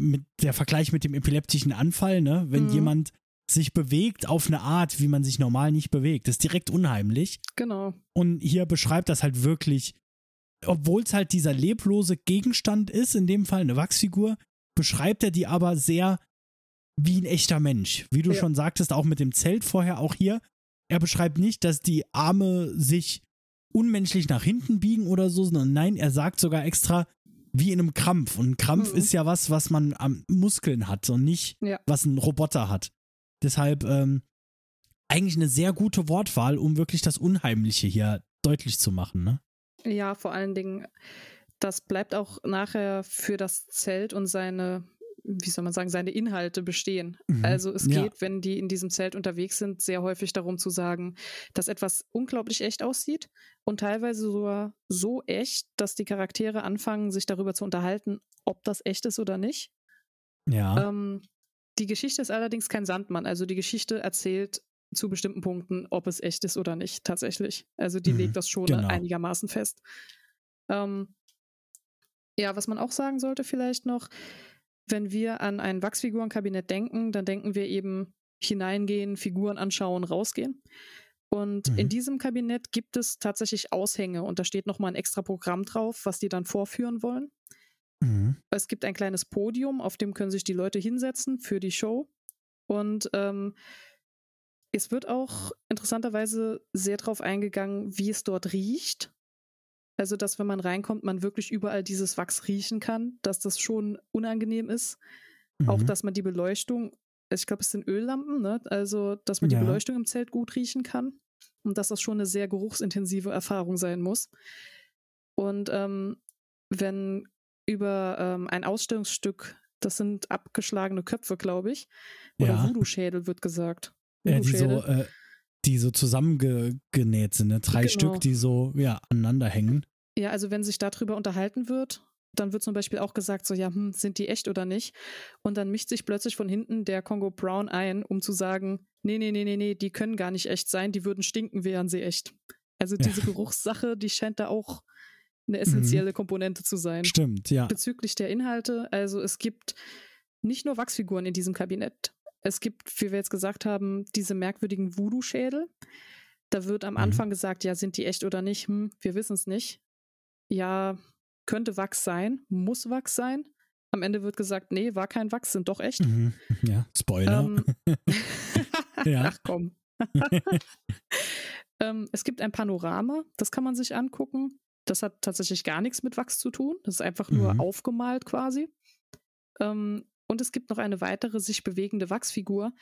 mit der Vergleich mit dem epileptischen Anfall, ne? Wenn Mhm. jemand sich bewegt auf eine Art, wie man sich normal nicht bewegt. Das ist direkt unheimlich. Genau. Und hier beschreibt das halt wirklich, obwohl es halt dieser leblose Gegenstand ist, in dem Fall eine Wachsfigur, beschreibt er die aber sehr wie ein echter Mensch. Wie du Ja. schon sagtest, auch mit dem Zelt vorher, auch hier. Er beschreibt nicht, dass die Arme sich unmenschlich nach hinten biegen oder so, sondern nein, er sagt sogar extra wie in einem Krampf. Und ein Krampf Mhm. ist ja was, was man am Muskeln hat und nicht, Ja. was ein Roboter hat. Deshalb ähm, eigentlich eine sehr gute Wortwahl, um wirklich das Unheimliche hier deutlich zu machen. Ne? Ja, vor allen Dingen, das bleibt auch nachher für das Zelt und seine, wie soll man sagen, seine Inhalte bestehen. Mhm. Also es Ja. geht, wenn die in diesem Zelt unterwegs sind, sehr häufig darum zu sagen, dass etwas unglaublich echt aussieht und teilweise sogar so echt, dass die Charaktere anfangen, sich darüber zu unterhalten, ob das echt ist oder nicht. Ja. Ähm, die Geschichte ist allerdings kein Sandmann. Also die Geschichte erzählt zu bestimmten Punkten, ob es echt ist oder nicht, tatsächlich. Also die Mhm, legt das schon genau. einigermaßen fest. Ähm, ja, was man auch sagen sollte vielleicht noch, wenn wir an ein Wachsfigurenkabinett denken, dann denken wir eben hineingehen, Figuren anschauen, rausgehen. Und Mhm. in diesem Kabinett gibt es tatsächlich Aushänge und da steht nochmal ein extra Programm drauf, was die dann vorführen wollen. Mhm. Es gibt ein kleines Podium, auf dem können sich die Leute hinsetzen für die Show. Und ähm, es wird auch interessanterweise sehr darauf eingegangen, wie es dort riecht. Also, dass wenn man reinkommt, man wirklich überall dieses Wachs riechen kann, dass das schon unangenehm ist. Auch, Mhm. dass man die Beleuchtung, ich glaube, es sind Öllampen, ne? Also, dass man die Ja. Beleuchtung im Zelt gut riechen kann. und dass das schon eine sehr geruchsintensive Erfahrung sein muss. Und ähm, wenn über ähm, ein Ausstellungsstück, das sind abgeschlagene Köpfe, glaube ich, oder Ja. Voodoo-Schädel wird gesagt. Ja, die so, äh, die so zusammengenäht sind, ne? Drei Genau. Stück, die so, ja, aneinander hängen. Ja, also wenn sich darüber unterhalten wird, dann wird zum Beispiel auch gesagt, so, ja, hm, sind die echt oder nicht? Und dann mischt sich plötzlich von hinten der Congo Brown ein, um zu sagen, nee, nee, nee, nee, nee, die können gar nicht echt sein, die würden stinken, wären sie echt. Also Ja. diese Geruchssache, die scheint da auch eine essentielle Komponente zu sein. Stimmt, ja. Bezüglich der Inhalte, also es gibt nicht nur Wachsfiguren in diesem Kabinett. Es gibt, wie wir jetzt gesagt haben, diese merkwürdigen Voodoo-Schädel. Da wird am Mhm. Anfang gesagt, ja, sind die echt oder nicht? Hm, wir wissen es nicht. Ja, könnte Wachs sein, muss Wachs sein. Am Ende wird gesagt, nee, war kein Wachs, sind doch echt. Mhm. Ja, Spoiler. Ähm, Ja. Ach komm. ähm, es gibt ein Panorama, das kann man sich angucken. Das hat tatsächlich gar nichts mit Wachs zu tun. Das ist einfach nur Mhm. aufgemalt quasi. Ähm, und es gibt noch eine weitere sich bewegende Wachsfigur,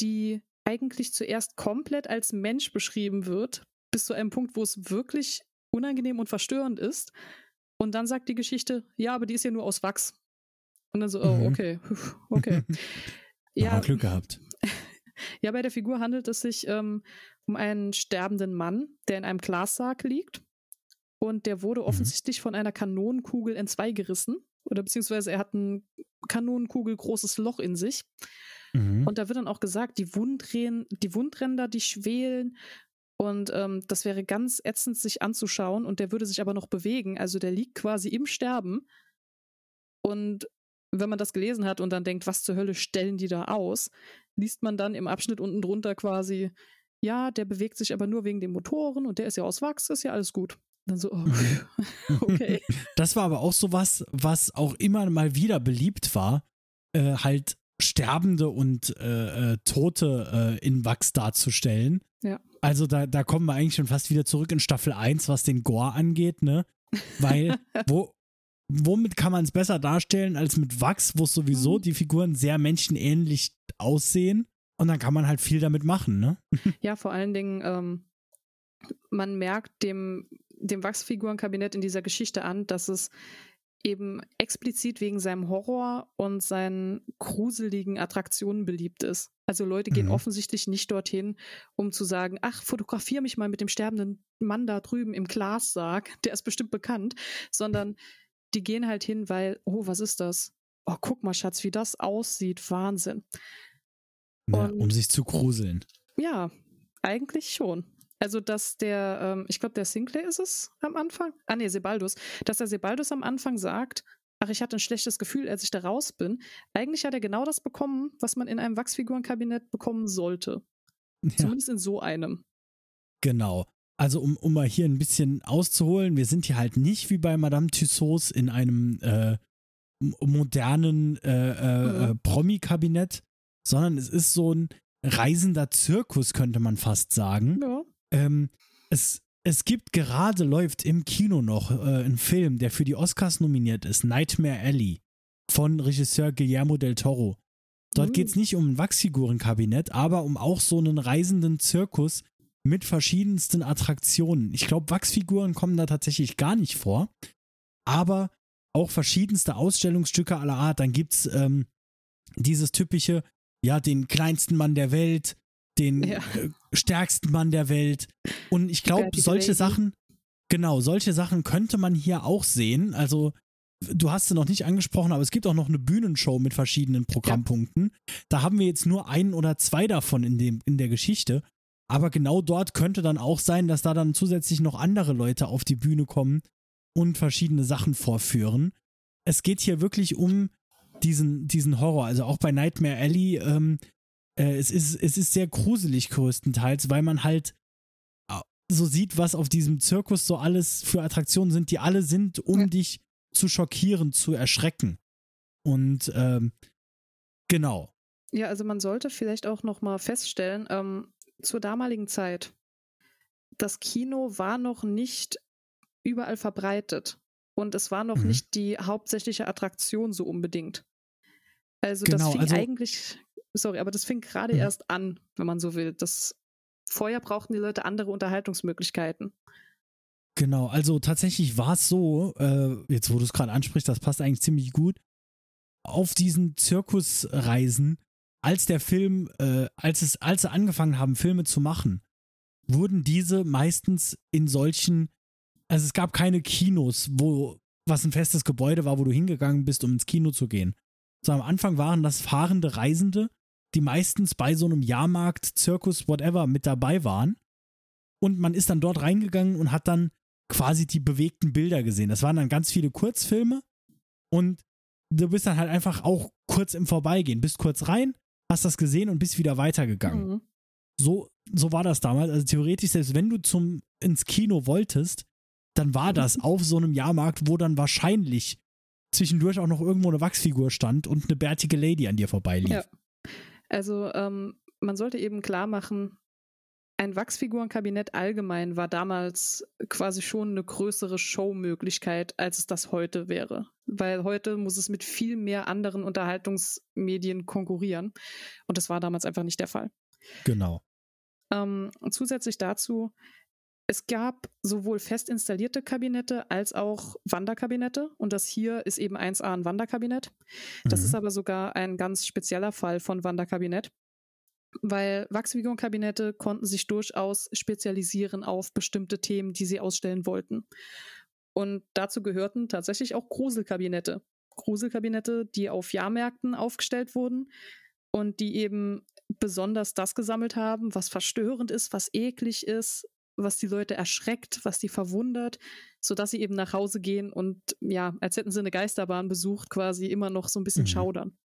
die eigentlich zuerst komplett als Mensch beschrieben wird, bis zu einem Punkt, wo es wirklich unangenehm und verstörend ist. Und dann sagt die Geschichte, ja, aber die ist ja nur aus Wachs. Und dann so, oh, Mhm. okay, okay. ja, Glück gehabt. Ja, bei der Figur handelt es sich ähm, um einen sterbenden Mann, der in einem Glassarg liegt. Und der wurde offensichtlich von einer Kanonenkugel entzwei gerissen. Oder beziehungsweise er hat ein Kanonenkugel großes Loch in sich. Mhm. Und da wird dann auch gesagt, die, Wundrähen, die Wundränder, die schwelen. Und ähm, das wäre ganz ätzend, sich anzuschauen. Und der würde sich aber noch bewegen. Also der liegt quasi im Sterben. Und wenn man das gelesen hat und dann denkt, was zur Hölle stellen die da aus, liest man dann im Abschnitt unten drunter quasi, ja, der bewegt sich aber nur wegen den Motoren und der ist ja aus Wachs, ist ja alles gut. Dann so, oh, okay. Das war aber auch sowas, was auch immer mal wieder beliebt war, äh, halt Sterbende und äh, äh, Tote äh, in Wachs darzustellen. Ja. Also da, da kommen wir eigentlich schon fast wieder zurück in Staffel 1, was den Gore angeht, ne? Weil, wo, womit kann man es besser darstellen als mit Wachs, wo sowieso Mhm. die Figuren sehr menschenähnlich aussehen? Und dann kann man halt viel damit machen, ne? Ja, vor allen Dingen, ähm, man merkt dem, dem Wachsfigurenkabinett in dieser Geschichte an, dass es eben explizit wegen seinem Horror und seinen gruseligen Attraktionen beliebt ist. Also Leute gehen Mhm. offensichtlich nicht dorthin, um zu sagen, ach, fotografier mich mal mit dem sterbenden Mann da drüben im Glassarg, der ist bestimmt bekannt, sondern die gehen halt hin, weil, oh, was ist das? Oh, guck mal, Schatz, wie das aussieht. Wahnsinn. Ja, Und- um sich zu gruseln. Ja, eigentlich schon. Also, dass der, ähm, ich glaube, der Sinclair ist es am Anfang. Ah, nee, Sebaldus. Dass der Sebaldus am Anfang sagt, ach, ich hatte ein schlechtes Gefühl, als ich da raus bin. Eigentlich hat er genau das bekommen, was man in einem Wachsfigurenkabinett bekommen sollte. Ja. Zumindest in so einem. Genau. Also um, um mal hier ein bisschen auszuholen, wir sind hier halt nicht wie bei Madame Tussauds in einem äh, modernen äh, äh, äh, Mhm. Promi-Kabinett, sondern es ist so ein reisender Zirkus, könnte man fast sagen. Ja. Ähm, es, es gibt gerade, läuft im Kino noch äh, ein Film, der für die Oscars nominiert ist, Nightmare Alley von Regisseur Guillermo del Toro. Dort Mhm. geht es nicht um ein Wachsfigurenkabinett, aber um auch so einen reisenden Zirkus mit verschiedensten Attraktionen. Ich glaube, Wachsfiguren kommen da tatsächlich gar nicht vor, aber auch verschiedenste Ausstellungsstücke aller Art. Dann gibt es ähm, dieses typische, ja, den kleinsten Mann der Welt, den Ja. äh, stärksten Mann der Welt. Und ich glaube, solche Brady. Sachen, genau, solche Sachen könnte man hier auch sehen. Also, du hast sie noch nicht angesprochen, aber es gibt auch noch eine Bühnenshow mit verschiedenen Programmpunkten. Da haben wir jetzt nur einen oder zwei davon in, dem, in der Geschichte. Aber genau dort könnte dann auch sein, dass da dann zusätzlich noch andere Leute auf die Bühne kommen und verschiedene Sachen vorführen. Es geht hier wirklich um diesen, diesen Horror. Also auch bei Nightmare Alley, ähm, äh, es, ist, es ist sehr gruselig größtenteils, weil man halt äh, so sieht, was auf diesem Zirkus so alles für Attraktionen sind, die alle sind, um Ja. dich zu schockieren, zu erschrecken. Und ähm, genau. Ja, also man sollte vielleicht auch noch mal feststellen, ähm, zur damaligen Zeit, das Kino war noch nicht überall verbreitet und es war noch Mhm. nicht die hauptsächliche Attraktion so unbedingt. Also Genau, das fing also- eigentlich, sorry, aber das fing gerade Mhm. erst an, wenn man so will. Das vorher brauchten die Leute andere Unterhaltungsmöglichkeiten. Genau, also tatsächlich war es so, äh, jetzt wo du es gerade ansprichst, das passt eigentlich ziemlich gut. Auf diesen Zirkusreisen, als der Film, äh, als es, als sie angefangen haben, Filme zu machen, wurden diese meistens in solchen, also es gab keine Kinos, wo was ein festes Gebäude war, wo du hingegangen bist, um ins Kino zu gehen. So am Anfang waren das fahrende Reisende, die meistens bei so einem Jahrmarkt, Zirkus, whatever mit dabei waren. Und man ist dann dort reingegangen und hat dann quasi die bewegten Bilder gesehen. Das waren dann ganz viele Kurzfilme und du bist dann halt einfach auch kurz im Vorbeigehen, bist kurz rein, hast das gesehen und bist wieder weitergegangen. Mhm. So, so war das damals. Also theoretisch, selbst wenn du zum, ins Kino wolltest, dann war das auf so einem Jahrmarkt, wo dann wahrscheinlich zwischendurch auch noch irgendwo eine Wachsfigur stand und eine bärtige Lady an dir vorbeilief. Ja. Also ähm, man sollte eben klar machen, ein Wachsfigurenkabinett allgemein war damals quasi schon eine größere Showmöglichkeit, als es das heute wäre. Weil heute muss es mit viel mehr anderen Unterhaltungsmedien konkurrieren. Und das war damals einfach nicht der Fall. Genau. Ähm, zusätzlich dazu, es gab sowohl fest installierte Kabinette als auch Wanderkabinette. Und das hier ist eben 1A ein Wanderkabinett. Das mhm. ist aber sogar ein ganz spezieller Fall von Wanderkabinett weil Wachsfigurenkabinette konnten sich durchaus spezialisieren auf bestimmte Themen, die sie ausstellen wollten. Und dazu gehörten tatsächlich auch Gruselkabinette. Gruselkabinette, die auf Jahrmärkten aufgestellt wurden und die eben besonders das gesammelt haben, was verstörend ist, was eklig ist, was die Leute erschreckt, was die verwundert, sodass sie eben nach Hause gehen und ja, als hätten sie eine Geisterbahn besucht, quasi immer noch so ein bisschen mhm. schaudern.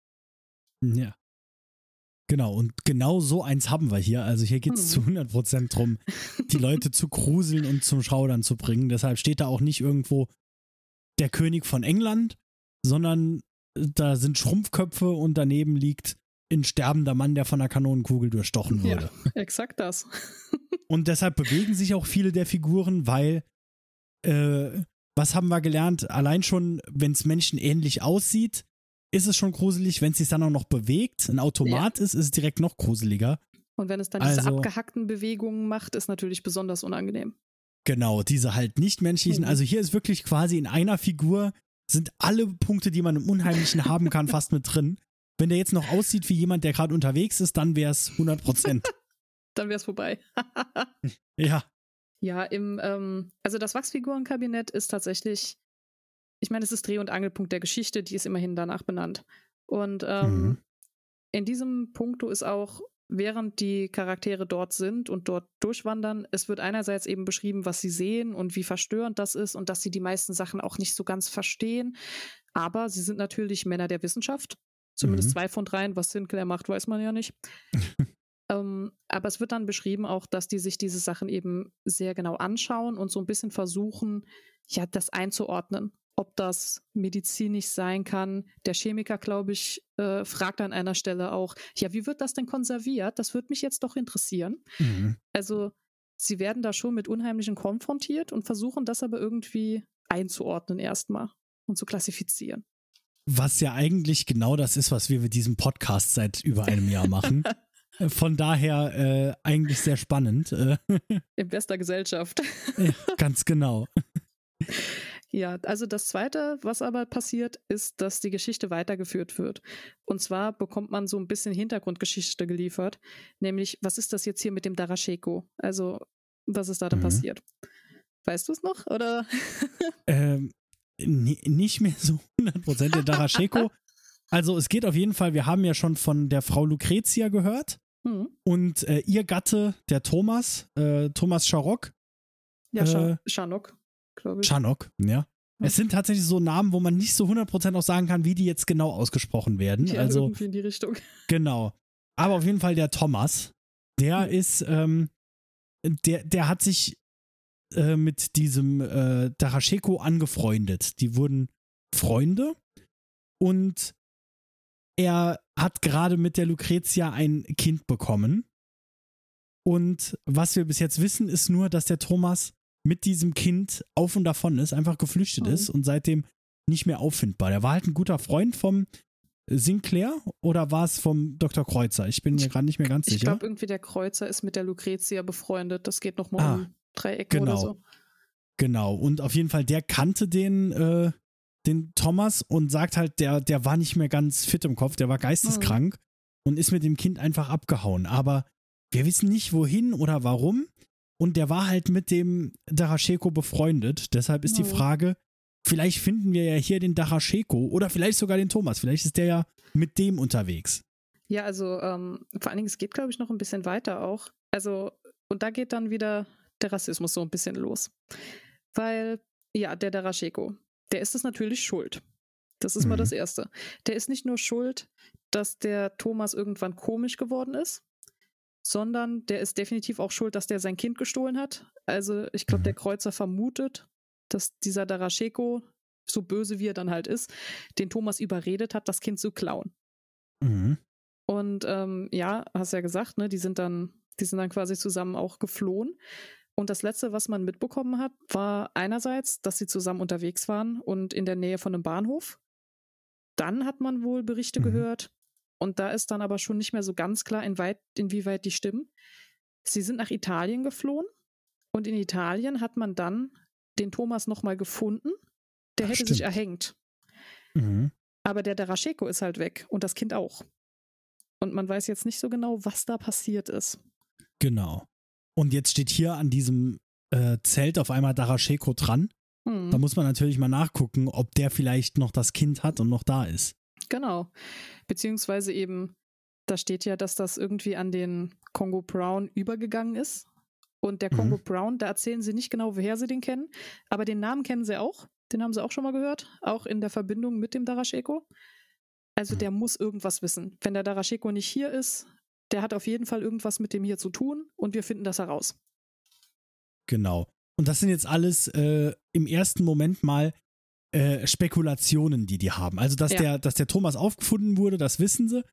Ja. Genau, und genau so eins haben wir hier. Also hier geht es hm. zu 100% drum, die Leute zu gruseln und zum Schaudern zu bringen. Deshalb steht da auch nicht irgendwo der König von England, sondern äh, da sind Schrumpfköpfe und daneben liegt ein sterbender Mann, der von einer Kanonenkugel durchstochen wurde. Ja, exakt das. und deshalb bewegen sich auch viele der Figuren, weil, äh, was haben wir gelernt? Allein schon, wenn es menschenähnlich aussieht, ist es schon gruselig. Wenn es sich dann auch noch bewegt, ein Automat ja. ist, ist es direkt noch gruseliger. Und wenn es dann diese also, abgehackten Bewegungen macht, ist natürlich besonders unangenehm. Genau, diese halt nicht menschlichen. Mhm. Also hier ist wirklich quasi in einer Figur sind alle Punkte, die man im Unheimlichen haben kann, fast mit drin. Wenn der jetzt noch aussieht wie jemand, der gerade unterwegs ist, dann wäre es 100 Prozent. Dann wäre es vorbei. ja. Ja, im, ähm, also das Wachsfigurenkabinett ist tatsächlich ich meine, es ist Dreh- und Angelpunkt der Geschichte, die ist immerhin danach benannt. Und ähm, mhm. in diesem Punkto ist auch, während die Charaktere dort sind und dort durchwandern, es wird einerseits eben beschrieben, was sie sehen und wie verstörend das ist und dass sie die meisten Sachen auch nicht so ganz verstehen. Aber sie sind natürlich Männer der Wissenschaft. Zumindest mhm. zwei von dreien. Was Sinclair macht, weiß man ja nicht. ähm, aber es wird dann beschrieben auch, dass die sich diese Sachen eben sehr genau anschauen und so ein bisschen versuchen, ja, das einzuordnen ob das medizinisch sein kann. Der Chemiker, glaube ich, äh, fragt an einer Stelle auch, ja, wie wird das denn konserviert? Das würde mich jetzt doch interessieren. Mhm. Also sie werden da schon mit Unheimlichen konfrontiert und versuchen das aber irgendwie einzuordnen erstmal und zu klassifizieren. Was ja eigentlich genau das ist, was wir mit diesem Podcast seit über einem Jahr machen. Von daher äh, eigentlich sehr spannend. In bester Gesellschaft. ja, ganz genau. Ja, also das Zweite, was aber passiert, ist, dass die Geschichte weitergeführt wird. Und zwar bekommt man so ein bisschen Hintergrundgeschichte geliefert, nämlich, was ist das jetzt hier mit dem Darasheko? Also, was ist da denn mhm. passiert? Weißt du es noch, oder? ähm, nicht mehr so 100% der Darasheko. also, es geht auf jeden Fall, wir haben ja schon von der Frau Lucretia gehört. Mhm. Und äh, ihr Gatte, der Thomas, äh, Thomas Scharok. Ja, äh, Scharnock glaube ich. Chanok, ja. Es sind tatsächlich so Namen, wo man nicht so 100% auch sagen kann, wie die jetzt genau ausgesprochen werden. Ja, also irgendwie in die Richtung. Genau. Aber auf jeden Fall der Thomas, der mhm. ist, ähm, der, der hat sich äh, mit diesem äh, Darasheko angefreundet. Die wurden Freunde und er hat gerade mit der Lucretia ein Kind bekommen. Und was wir bis jetzt wissen, ist nur, dass der Thomas mit diesem Kind auf und davon ist, einfach geflüchtet oh. ist und seitdem nicht mehr auffindbar. Der war halt ein guter Freund vom Sinclair oder war es vom Dr. Kreuzer? Ich bin mir gerade nicht mehr ganz ich sicher. Ich glaube, irgendwie der Kreuzer ist mit der Lucretia befreundet. Das geht nochmal Ah, um Dreiecke genau. oder so. Genau. Und auf jeden Fall, der kannte den, äh, den Thomas und sagt halt, der, der war nicht mehr ganz fit im Kopf, der war geisteskrank und ist mit dem Kind einfach abgehauen. Aber wir wissen nicht, wohin oder warum. Und der war halt mit dem Darascheko befreundet. Deshalb ist die Mhm. Frage, vielleicht finden wir ja hier den Darascheko oder vielleicht sogar den Thomas. Vielleicht ist der ja mit dem unterwegs. Ja, also ähm, vor allen Dingen, es geht, glaube ich, noch ein bisschen weiter auch. Also, und da geht dann wieder der Rassismus so ein bisschen los. Weil, ja, der Darascheko, der ist es natürlich schuld. Das ist mal Mhm. das Erste. Der ist nicht nur schuld, dass der Thomas irgendwann komisch geworden ist, sondern der ist definitiv auch schuld, dass der sein Kind gestohlen hat. Also, ich glaube, Mhm. der Kreuzer vermutet, dass dieser Darascheko, so böse wie er dann halt ist, den Thomas überredet hat, das Kind zu klauen. Mhm. Und ähm, ja, hast ja gesagt, ne, die sind dann, die sind dann quasi zusammen auch geflohen. Und das letzte, was man mitbekommen hat, war einerseits, dass sie zusammen unterwegs waren und in der Nähe von einem Bahnhof. Dann hat man wohl Berichte Mhm. gehört. Und da ist dann aber schon nicht mehr so ganz klar, inweit, inwieweit die stimmen. Sie sind nach Italien geflohen. Und in Italien hat man dann den Thomas nochmal gefunden. Der Ach, hätte sich stimmt. erhängt. Mhm. Aber der Darascheko ist halt weg und das Kind auch. Und man weiß jetzt nicht so genau, was da passiert ist. Genau. Und jetzt steht hier an diesem äh, Zelt auf einmal Darascheko dran. Hm, Da muss man natürlich mal nachgucken, ob der vielleicht noch das Kind hat und noch da ist. genau. Beziehungsweise eben, da steht ja, dass das irgendwie an den Kongo Brown übergegangen ist. Und der Mhm. Kongo Brown, da erzählen sie nicht genau, woher sie den kennen, aber den Namen kennen sie auch. Den haben sie auch schon mal gehört, auch in der Verbindung mit dem Darascheko. Also Mhm. der muss irgendwas wissen. Wenn der Darascheko nicht hier ist, der hat auf jeden Fall irgendwas mit dem hier zu tun und wir finden das heraus. Genau. Und das sind jetzt alles äh, im ersten Moment mal äh, Spekulationen, die die haben. Also, dass, Ja. der, dass der Thomas aufgefunden wurde, das wissen sie.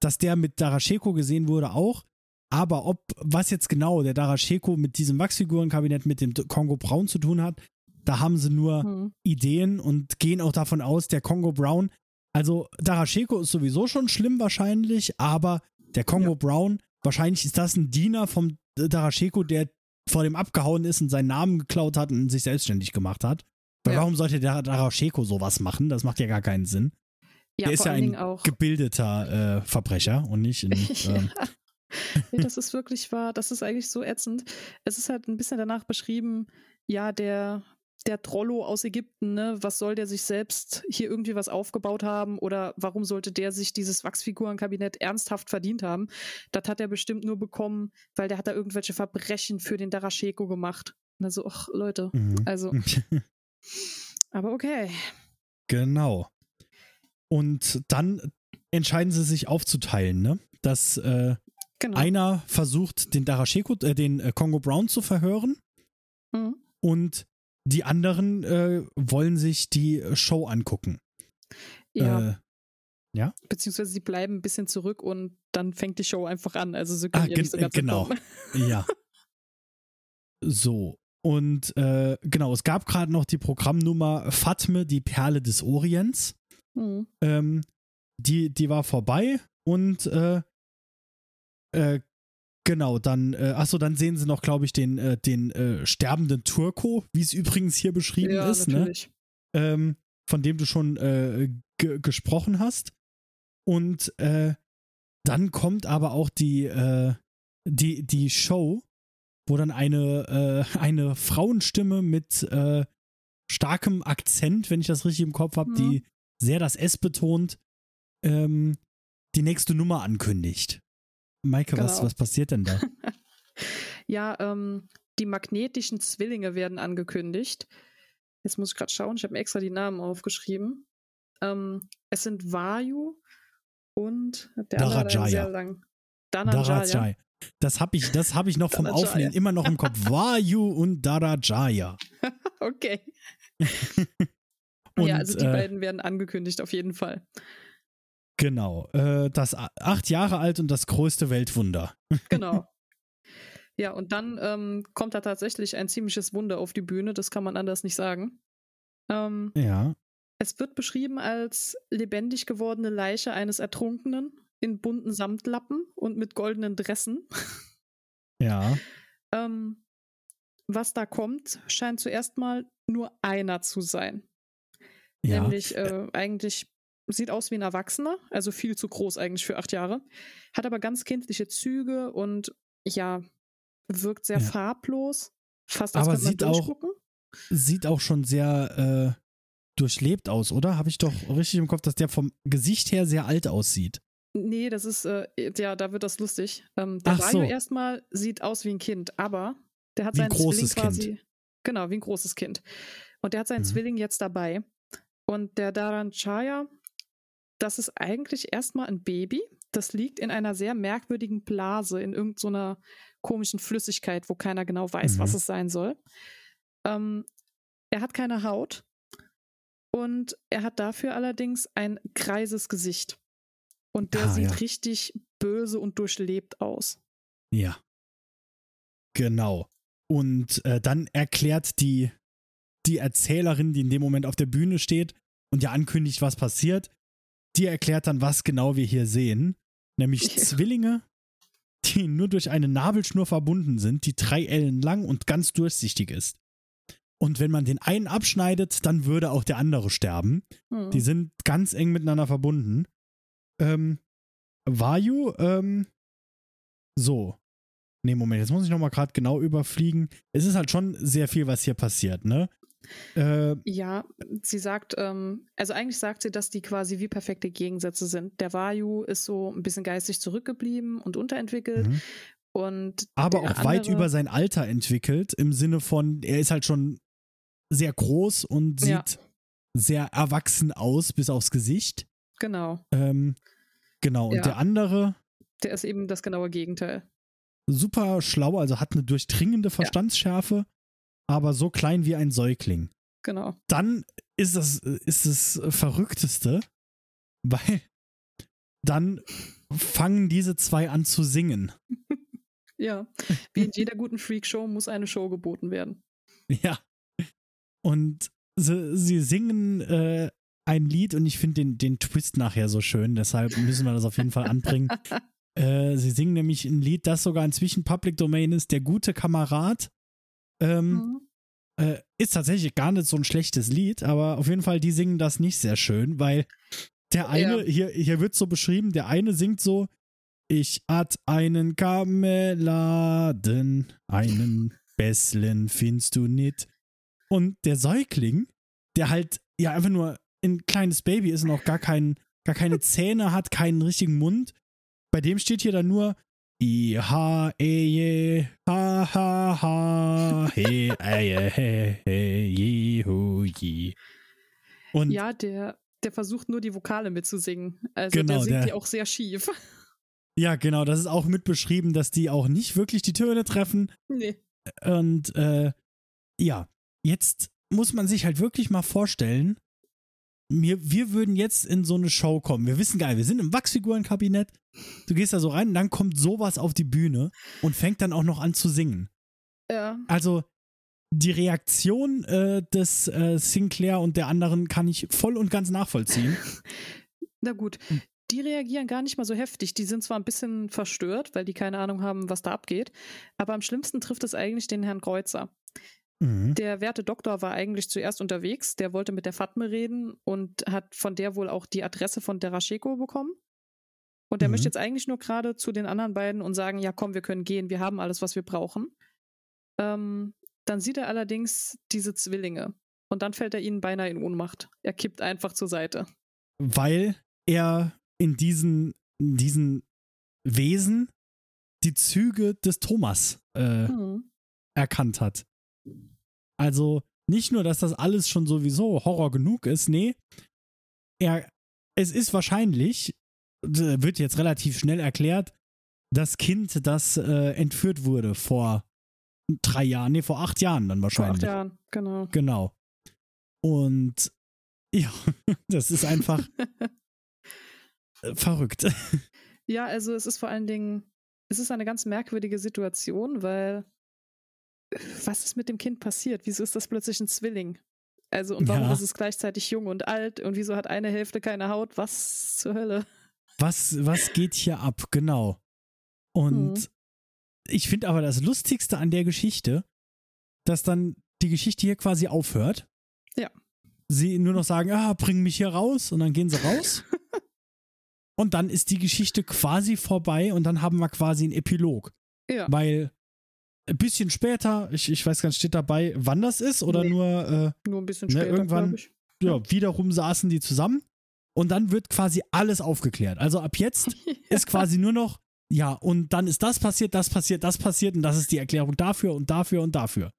Dass der mit Darascheko gesehen wurde, auch. Aber ob, was jetzt genau der Darascheko mit diesem Wachsfigurenkabinett mit dem Kongo Braun zu tun hat, da haben sie nur Hm. Ideen und gehen auch davon aus, der Kongo Brown, also Darascheko ist sowieso schon schlimm wahrscheinlich, aber der Kongo Ja. Brown, wahrscheinlich ist das ein Diener vom Darascheko, der vor dem abgehauen ist und seinen Namen geklaut hat und sich selbstständig gemacht hat. Weil Ja. warum sollte der Darascheko sowas machen? Das macht ja gar keinen Sinn. Ja, der ist ja ein auch. gebildeter äh, Verbrecher und nicht ein, ähm, ja. nee, das ist wirklich wahr. Das ist eigentlich so ätzend. Es ist halt ein bisschen danach beschrieben, ja, der, der Trollo aus Ägypten, ne, was soll der sich selbst hier irgendwie was aufgebaut haben oder warum sollte der sich dieses Wachsfigurenkabinett ernsthaft verdient haben? Das hat er bestimmt nur bekommen, weil der hat da irgendwelche Verbrechen für den Darascheko gemacht. Und also, ach, Leute, mhm. also, aber okay. Genau. Und dann entscheiden sie sich aufzuteilen, ne? Dass äh, Genau. einer versucht, den Darascheko, äh, den äh, Kongo Brown zu verhören Mhm. und die anderen äh, wollen sich die Show angucken. Ja, Äh, beziehungsweise sie bleiben ein bisschen zurück und dann fängt die Show einfach an. Also sie können Ah, ja nicht so ganz genau. ja. So. Und äh, genau, es gab gerade noch die Programmnummer Fatme, die Perle des Orients. Mhm. Ähm, die, die war vorbei und äh, äh, genau, dann, äh, achso, dann sehen sie noch, glaube ich, den, äh, den äh, sterbenden Turko, wie es übrigens hier beschrieben Ja, ist, ne? natürlich. ähm, von dem du schon äh, ge- gesprochen hast. Und äh, dann kommt aber auch die, äh, die, die Show, wo dann eine, äh, eine Frauenstimme mit starkem Akzent, wenn ich das richtig im Kopf habe, Mhm. die sehr das S betont, ähm, die nächste Nummer ankündigt. Maike, was, Genau. was passiert denn da? Ja, ähm, die magnetischen Zwillinge werden angekündigt. Jetzt muss ich gerade schauen, ich habe mir extra die Namen aufgeschrieben. Ähm, es sind Vayu und der Darajaya. sehr lang. Danajaya. Darajai. Das habe ich, das hab ich noch vom Darajaya. Aufnehmen immer noch im Kopf. Vayu und Darajaya. Okay. Und, ja, also die äh, beiden werden angekündigt, auf jeden Fall. Genau. Äh, das acht Jahre alt und das größte Weltwunder. Genau. ja, und dann ähm, kommt da tatsächlich ein ziemliches Wunder auf die Bühne, das kann man anders nicht sagen. Ähm, Ja. Es wird beschrieben als lebendig gewordene Leiche eines Ertrunkenen in bunten Samtlappen und mit goldenen Dressen. Ja. ähm, was da kommt, scheint zuerst mal nur einer zu sein. Ja. Nämlich äh, eigentlich sieht aus wie ein Erwachsener, also viel zu groß eigentlich für acht Jahre, hat aber ganz kindliche Züge und ja, wirkt sehr Ja. farblos. Fast als Aber sieht auch-. Sieht auch schon sehr äh, durchlebt aus, oder? Habe ich doch richtig im Kopf, dass der vom Gesicht her sehr alt aussieht. Nee, das ist, äh, ja, da wird das lustig. Ähm, der Ach Mario so. erstmal sieht aus wie ein Kind, aber der hat Wie ein seinen Zwilling quasi. Kind. Genau, wie ein großes Kind. Und der hat seinen Mhm. Zwilling jetzt dabei. Und der Daranchaya, das ist eigentlich erstmal ein Baby. Das liegt in einer sehr merkwürdigen Blase, in irgendeiner komischen Flüssigkeit, wo keiner genau weiß, was Mhm. es sein soll. Ähm, er hat keine Haut und er hat dafür allerdings ein greises Gesicht. Und der Ah, sieht ja. richtig böse und durchlebt aus. Ja. Genau. Und äh, dann erklärt die, die Erzählerin, die in dem Moment auf der Bühne steht und ja ankündigt, was passiert, die erklärt dann, was genau wir hier sehen. Nämlich Ja. Zwillinge, die nur durch eine Nabelschnur verbunden sind, die drei Ellen lang und ganz durchsichtig ist. Und wenn man den einen abschneidet, dann würde auch der andere sterben. Hm. Die sind ganz eng miteinander verbunden. Ähm, Vayu, ähm, so. Nee, Moment, jetzt muss ich nochmal gerade genau überfliegen. Es ist halt schon sehr viel, was hier passiert, ne? Äh, Ja, sie sagt, ähm, also eigentlich sagt sie, dass die quasi wie perfekte Gegensätze sind. Der Vayu ist so ein bisschen geistig zurückgeblieben und unterentwickelt mhm. und aber auch weit andere- über sein Alter entwickelt, im Sinne von, er ist halt schon sehr groß und sieht Ja. sehr erwachsen aus, bis aufs Gesicht. Genau, Ähm, genau, und Ja. der andere der ist eben das genaue Gegenteil. super schlau, also hat eine durchdringende Verstandsschärfe, aber so klein wie ein Säugling. Genau. Dann ist das, ist das Verrückteste, weil dann fangen diese zwei an zu singen. Ja, wie in jeder guten Freakshow muss eine Show geboten werden. Ja. Und sie, sie singen äh, ein Lied und ich finde den, den Twist nachher so schön, deshalb müssen wir das auf jeden Fall anbringen. Äh, sie singen nämlich ein Lied, das sogar inzwischen Public Domain ist, Der gute Kamerad. Ähm, Mhm. äh, ist tatsächlich gar nicht so ein schlechtes Lied, aber auf jeden Fall, die singen das nicht sehr schön, weil der eine, Ja. hier, hier wird so beschrieben, der eine singt so, ich hat einen Kameladen, einen Besslen findest du nit. Und der Säugling, der halt ja einfach nur ein kleines Baby ist und auch gar, kein, gar keine Zähne hat, keinen richtigen Mund, bei dem steht hier dann nur I ha e je ha ha ha he e he he je hu je. Und Ja, der, der versucht nur die Vokale mitzusingen. Also Genau, der singt der- die auch sehr schief. ja, genau, das ist auch mit beschrieben, dass die auch nicht wirklich die Töne treffen. nee. Und äh, ja, jetzt muss man sich halt wirklich mal vorstellen, wir, wir würden jetzt in so eine Show kommen. Wir wissen geil, wir sind im Wachsfigurenkabinett. Du gehst da so rein und dann kommt sowas auf die Bühne und fängt dann auch noch an zu singen. Ja, Also die Reaktion äh, des äh, Sinclair und der anderen kann ich voll und ganz nachvollziehen. na gut. Hm. Die reagieren gar nicht mal so heftig. Die sind zwar ein bisschen verstört, weil die keine Ahnung haben, was da abgeht. Aber am schlimmsten trifft es eigentlich den Herrn Kreuzer. Mhm. Der werte Doktor war eigentlich zuerst unterwegs. Der wollte mit der Fatme reden und hat von der wohl auch die Adresse von Derasheko bekommen. Und der Mhm. möchte jetzt eigentlich nur gerade zu den anderen beiden und sagen, ja komm, wir können gehen, wir haben alles, was wir brauchen. Ähm, dann sieht er allerdings diese Zwillinge. Und dann fällt er ihnen beinahe in Ohnmacht. Er kippt einfach zur Seite. Weil er in diesen, in diesen Wesen die Züge des Thomas äh, Hm. erkannt hat. Also nicht nur, dass das alles schon sowieso Horror genug ist, nee, er, es ist wahrscheinlich, wird jetzt relativ schnell erklärt, das Kind, das äh, entführt wurde vor drei Jahren, nee, vor acht Jahren dann Vor wahrscheinlich. acht Jahren, genau. Genau. Und ja, das ist einfach verrückt. Ja, also es ist vor allen Dingen, es ist eine ganz merkwürdige Situation, weil was ist mit dem Kind passiert? Wieso ist das plötzlich ein Zwilling? Also, und warum Ja. ist es gleichzeitig jung und alt? Und wieso hat eine Hälfte keine Haut? Was zur Hölle? Was, was geht hier ab? Genau. Und Mhm. ich finde aber das Lustigste an der Geschichte, dass dann die Geschichte hier quasi aufhört. Ja. Sie nur noch sagen, ah, bring mich hier raus und dann gehen sie raus. und dann ist die Geschichte quasi vorbei und dann haben wir quasi einen Epilog. Ja. Weil ein bisschen später, ich, ich weiß gar nicht, steht dabei, wann das ist oder Nee. nur, äh, Nur ein bisschen Ne, später, irgendwann- glaube ich. ja, wiederum saßen die zusammen und dann wird quasi alles aufgeklärt. Also ab jetzt ist quasi nur noch, ja, und dann ist das passiert, das passiert, das passiert und das ist die Erklärung dafür und dafür und dafür.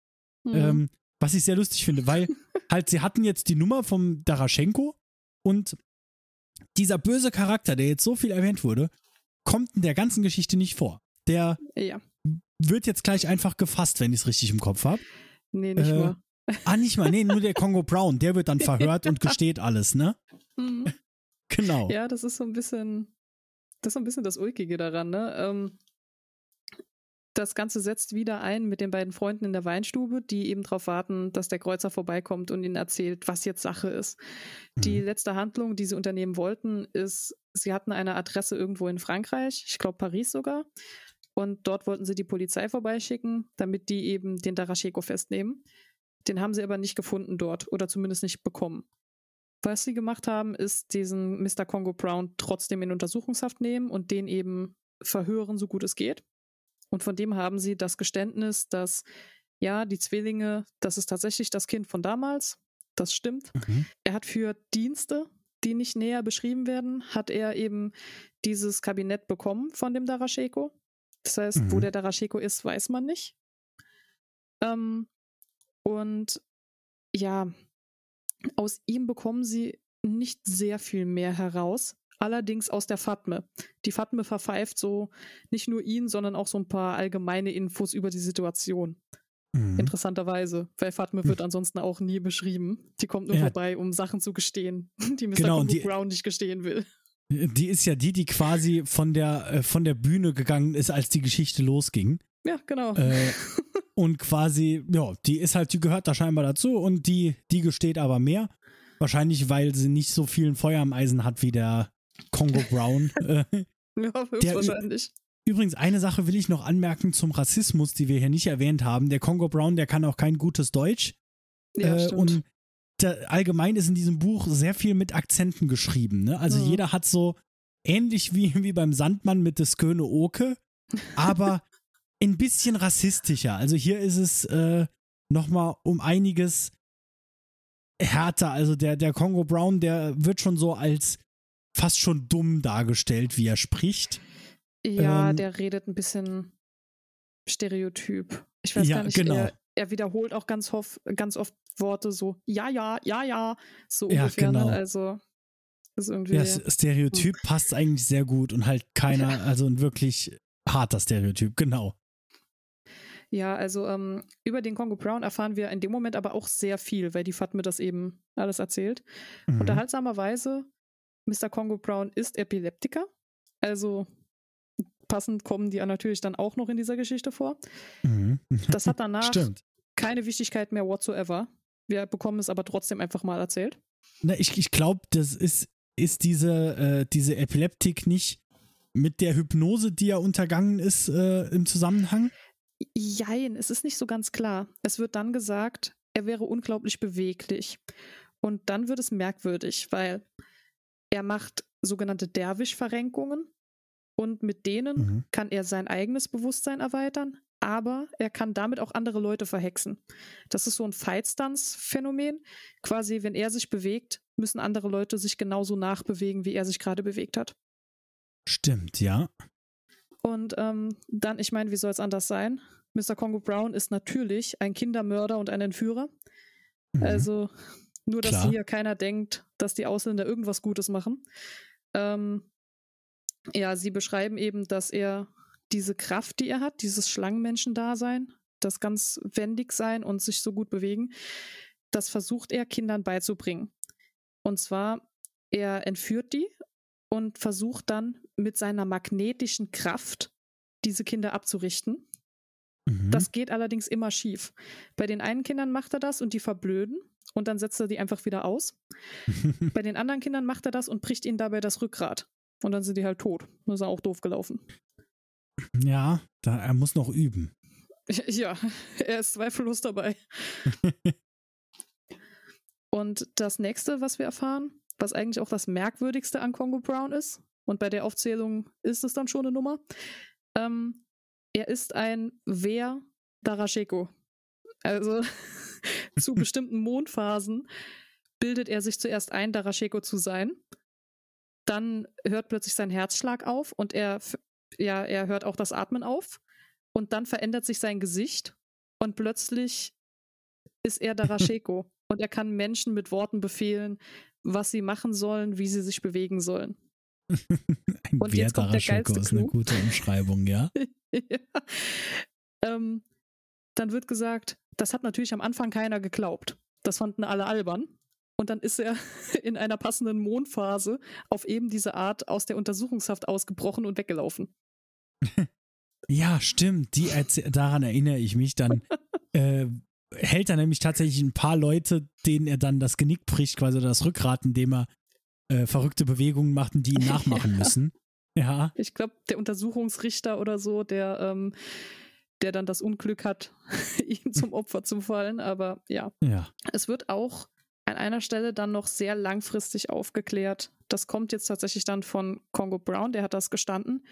Mhm. Ähm, was ich sehr lustig finde, weil halt sie hatten jetzt die Nummer vom Daraschenko und dieser böse Charakter, der jetzt so viel erwähnt wurde, kommt in der ganzen Geschichte nicht vor. Der ja. Wird jetzt gleich einfach gefasst, wenn ich es richtig im Kopf habe. Nee, nicht Äh, nur. Ah, nicht mal, nee, nur der Kongo Brown, der wird dann verhört und gesteht alles, ne? Mhm. Genau. Ja, das ist so ein bisschen, das ist so ein bisschen das Ulkige daran, ne? Ähm, das Ganze setzt wieder ein mit den beiden Freunden in der Weinstube, die eben darauf warten, dass der Kreuzer vorbeikommt und ihnen erzählt, was jetzt Sache ist. Die Mhm. letzte Handlung, die sie unternehmen wollten, ist, sie hatten eine Adresse irgendwo in Frankreich, ich glaube Paris sogar. Und dort wollten sie die Polizei vorbeischicken, damit die eben den Darascheko festnehmen. Den haben sie aber nicht gefunden dort oder zumindest nicht bekommen. Was sie gemacht haben, ist diesen Mr. Congo Brown trotzdem in Untersuchungshaft nehmen und den eben verhören, so gut es geht. Und von dem haben sie das Geständnis, dass ja, die Zwillinge, das ist tatsächlich das Kind von damals. Das stimmt. Mhm. Er hat für Dienste, die nicht näher beschrieben werden, hat er eben dieses Kabinett bekommen von dem Darascheko. Das heißt, wo Mhm. der Darascheko ist, weiß man nicht. Ähm, und ja, aus ihm bekommen sie nicht sehr viel mehr heraus. Allerdings aus der Fatme. Die Fatme verpfeift so nicht nur ihn, sondern auch so ein paar allgemeine Infos über die Situation. Mhm. Interessanterweise, weil Fatme wird ansonsten auch nie beschrieben. Die kommt nur Ja. vorbei, um Sachen zu gestehen, die Mr. Genau, die- Brown nicht gestehen will. Die ist ja die, die quasi von der, äh, von der Bühne gegangen ist, als die Geschichte losging. Ja, genau. Äh, und quasi, ja, die ist halt, die gehört da scheinbar dazu und die, die gesteht aber mehr. Wahrscheinlich, weil sie nicht so viel Feuer am Eisen hat wie der Congo Brown. äh, ja, höchstwahrscheinlich. übrigens, eine Sache will ich noch anmerken zum Rassismus, die wir hier nicht erwähnt haben. Der Congo Brown, der kann auch kein gutes Deutsch. Ja, äh, stimmt. und da, allgemein ist in diesem Buch sehr viel mit Akzenten geschrieben. Ne? Also Mhm. jeder hat so ähnlich wie, wie beim Sandmann mit des Köne Oke, aber ein bisschen rassistischer. Also hier ist es äh, nochmal um einiges härter. Also der, der Congo Brown, der wird schon so als fast schon dumm dargestellt, wie er spricht. ja, ähm, der redet ein bisschen Stereotyp. Ich weiß Ja, gar nicht, genau. er, er wiederholt auch ganz, hof, ganz oft Worte so, ja, ja, ja, ja, so Ja, ungefähr. genau. Ne? Also, das ist irgendwie. Ja, das Stereotyp passt eigentlich sehr gut und halt keiner, also ein wirklich harter Stereotyp, genau. Ja, also ähm, über den Congo Brown erfahren wir in dem Moment aber auch sehr viel, weil die Fatme das eben alles erzählt. Mhm. Unterhaltsamerweise, Mr. Congo Brown ist Epileptiker. Also passend kommen die natürlich dann auch noch in dieser Geschichte vor. Mhm. Das hat danach Stimmt. keine Wichtigkeit mehr whatsoever. Wir bekommen es aber trotzdem einfach mal erzählt. Na, ich ich glaube, das ist, ist diese, äh, diese Epileptik nicht mit der Hypnose, die er untergangen ist, äh, im Zusammenhang. Jein, es ist nicht so ganz klar. Es wird dann gesagt, er wäre unglaublich beweglich. Und dann wird es merkwürdig, weil er macht sogenannte Derwisch-Verrenkungen und mit denen Mhm. kann er sein eigenes Bewusstsein erweitern, aber er kann damit auch andere Leute verhexen. Das ist so ein Fightstance-Phänomen. Quasi, wenn er sich bewegt, müssen andere Leute sich genauso nachbewegen, wie er sich gerade bewegt hat. Stimmt, ja. Und ähm, dann, ich meine, wie soll es anders sein? Mr. Congo Brown ist natürlich ein Kindermörder und ein Entführer. Mhm. Also nur, dass Klar. hier keiner denkt, dass die Ausländer irgendwas Gutes machen. Ähm, ja, sie beschreiben eben, dass er diese Kraft, die er hat, dieses Schlangenmenschen-Dasein, das ganz wendig sein und sich so gut bewegen, das versucht er Kindern beizubringen. Und zwar, er entführt die und versucht dann mit seiner magnetischen Kraft diese Kinder abzurichten. Mhm. Das geht allerdings immer schief. Bei den einen Kindern macht er das und die verblöden und dann setzt er die einfach wieder aus. Bei den anderen Kindern macht er das und bricht ihnen dabei das Rückgrat. Und dann sind die halt tot. Das ist auch doof gelaufen. Ja, da, er muss noch üben. Ja, er ist zweifellos dabei. und das nächste, was wir erfahren, was eigentlich auch das Merkwürdigste an Congo Brown ist, und bei der Aufzählung ist es dann schon eine Nummer, ähm, er ist ein Wer Darasheko. Also zu bestimmten Mondphasen bildet er sich zuerst ein, Darasheko zu sein. Dann hört plötzlich sein Herzschlag auf und er, ja, er hört auch das Atmen auf. Und dann verändert sich sein Gesicht und plötzlich ist er Darasheko und er kann Menschen mit Worten befehlen, was sie machen sollen, wie sie sich bewegen sollen. Ein und jetzt kommt der geilste ist eine gute Umschreibung, ja. ja. Ähm, dann wird gesagt, das hat natürlich am Anfang keiner geglaubt. Das fanden alle albern. Und dann ist er in einer passenden Mondphase auf eben diese Art aus der Untersuchungshaft ausgebrochen und weggelaufen. Ja, stimmt. Die daran erinnere ich mich. Dann äh, hält er nämlich tatsächlich ein paar Leute, denen er dann das Genick bricht, quasi das Rückgrat, indem er äh, verrückte Bewegungen macht, die ihn nachmachen müssen. Ja. Ich glaube, der Untersuchungsrichter oder so, der ähm, der dann das Unglück hat, ihm zum Opfer zu fallen. Aber ja. ja. Es wird auch an einer Stelle dann noch sehr langfristig aufgeklärt. Das kommt jetzt tatsächlich dann von Congo Brown, der hat das gestanden,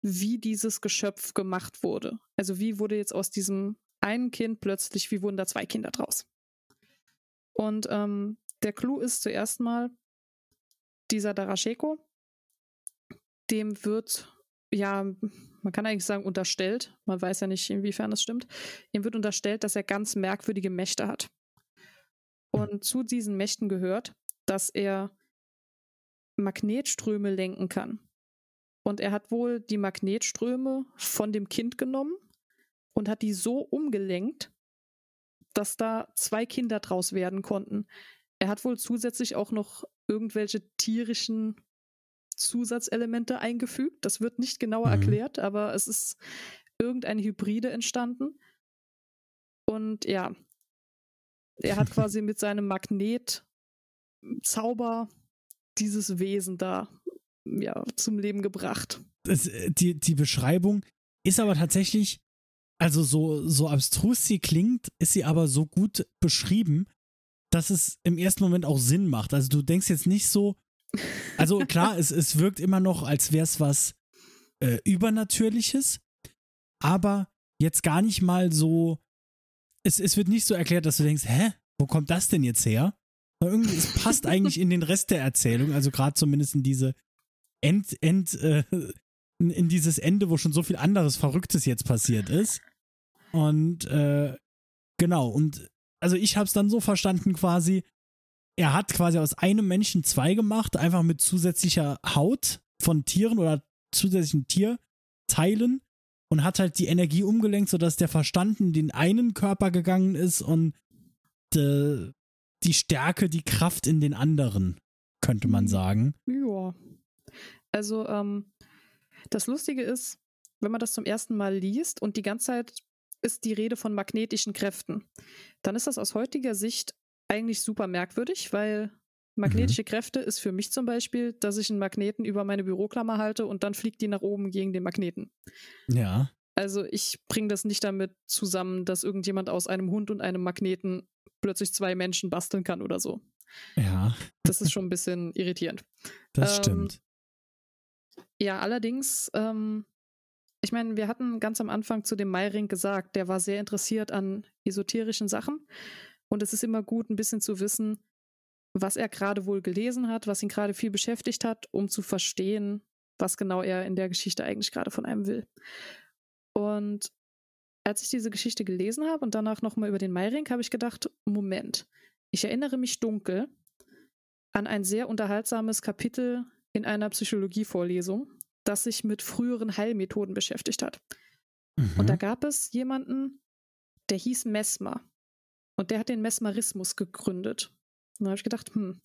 wie dieses Geschöpf gemacht wurde. Also wie wurde jetzt aus diesem einen Kind plötzlich, wie wurden da zwei Kinder draus? Und ähm, der Clou ist zuerst mal dieser Darasheko, dem wird ja, man kann eigentlich sagen, unterstellt, man weiß ja nicht, inwiefern das stimmt, ihm wird unterstellt, dass er ganz merkwürdige Mächte hat. Und zu diesen Mächten gehört, dass er Magnetströme lenken kann. Und er hat wohl die Magnetströme von dem Kind genommen und hat die so umgelenkt, dass da zwei Kinder draus werden konnten. Er hat wohl zusätzlich auch noch irgendwelche tierischen Zusatzelemente eingefügt. Das wird nicht genauer mhm. erklärt, aber es ist irgendeine Hybride entstanden. Und ja, er hat quasi mit seinem Magnetzauber dieses Wesen da ja, zum Leben gebracht. Das, äh, die, die Beschreibung ist aber tatsächlich, also so, so abstrus sie klingt, ist sie aber so gut beschrieben, dass es im ersten Moment auch Sinn macht. Also du denkst jetzt nicht so, also klar, es, es wirkt immer noch, als wäre es was äh, Übernatürliches, aber jetzt gar nicht mal so. Es, es wird nicht so erklärt, dass du denkst, hä, wo kommt das denn jetzt her? Irgendwie, es passt eigentlich in den Rest der Erzählung, also gerade zumindest in diese End, End, äh, in, in, dieses Ende, wo schon so viel anderes Verrücktes jetzt passiert ist. Und äh, genau, und also ich habe es dann so verstanden quasi, er hat quasi aus einem Menschen zwei gemacht, einfach mit zusätzlicher Haut von Tieren oder zusätzlichen Tierteilen und hat halt die Energie umgelenkt, sodass der Verstand in den einen Körper gegangen ist und de, die Stärke, die Kraft in den anderen, könnte man sagen. Ja. Also, ähm, das Lustige ist, wenn man das zum ersten Mal liest und die ganze Zeit ist die Rede von magnetischen Kräften, dann ist das aus heutiger Sicht eigentlich super merkwürdig, weil magnetische mhm. Kräfte ist für mich zum Beispiel, dass ich einen Magneten über meine Büroklammer halte und dann fliegt die nach oben gegen den Magneten. Ja. Also ich bringe das nicht damit zusammen, dass irgendjemand aus einem Hund und einem Magneten plötzlich zwei Menschen basteln kann oder so. Ja. Das ist schon ein bisschen irritierend. Das ähm, stimmt. Ja, allerdings, ähm, ich meine, wir hatten ganz am Anfang zu dem Meiring gesagt, der war sehr interessiert an esoterischen Sachen. Und es ist immer gut, ein bisschen zu wissen, was er gerade wohl gelesen hat, was ihn gerade viel beschäftigt hat, um zu verstehen, was genau er in der Geschichte eigentlich gerade von einem will. Und als ich diese Geschichte gelesen habe und danach nochmal über den Meiring, habe ich gedacht, Moment, ich erinnere mich dunkel an ein sehr unterhaltsames Kapitel in einer Psychologievorlesung, das sich mit früheren Heilmethoden beschäftigt hat. Mhm. Und da gab es jemanden, der hieß Mesmer. Und der hat den Mesmerismus gegründet. Und da habe ich gedacht, hm,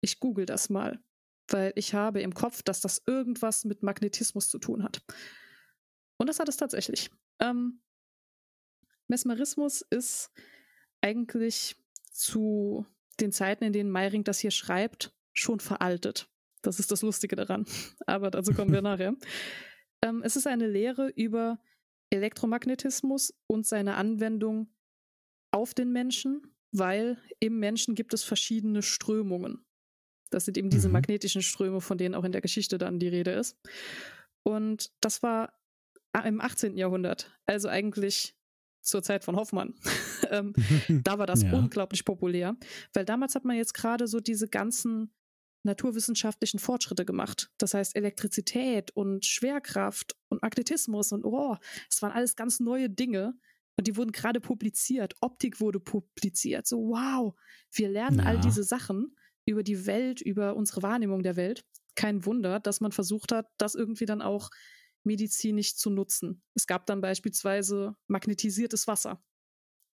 ich google das mal, weil ich habe im Kopf, dass das irgendwas mit Magnetismus zu tun hat. Und das hat es tatsächlich. Ähm, Mesmerismus ist eigentlich zu den Zeiten, in denen Meiring das hier schreibt, schon veraltet. Das ist das Lustige daran. Aber dazu kommen wir nachher. Ähm, es ist eine Lehre über Elektromagnetismus und seine Anwendung auf den Menschen, weil im Menschen gibt es verschiedene Strömungen. Das sind eben diese mhm. magnetischen Ströme, von denen auch in der Geschichte dann die Rede ist. Und das war im 18. Jahrhundert, also eigentlich zur Zeit von Hoffmann. ähm, da war das ja. unglaublich populär, weil damals hat man jetzt gerade so diese ganzen naturwissenschaftlichen Fortschritte gemacht. Das heißt Elektrizität und Schwerkraft und Magnetismus und oh, es waren alles ganz neue Dinge und die wurden gerade publiziert. Optik wurde publiziert. So wow, wir lernen ja. all diese Sachen über die Welt, über unsere Wahrnehmung der Welt. Kein Wunder, dass man versucht hat, das irgendwie dann auch medizinisch zu nutzen. Es gab dann beispielsweise magnetisiertes Wasser.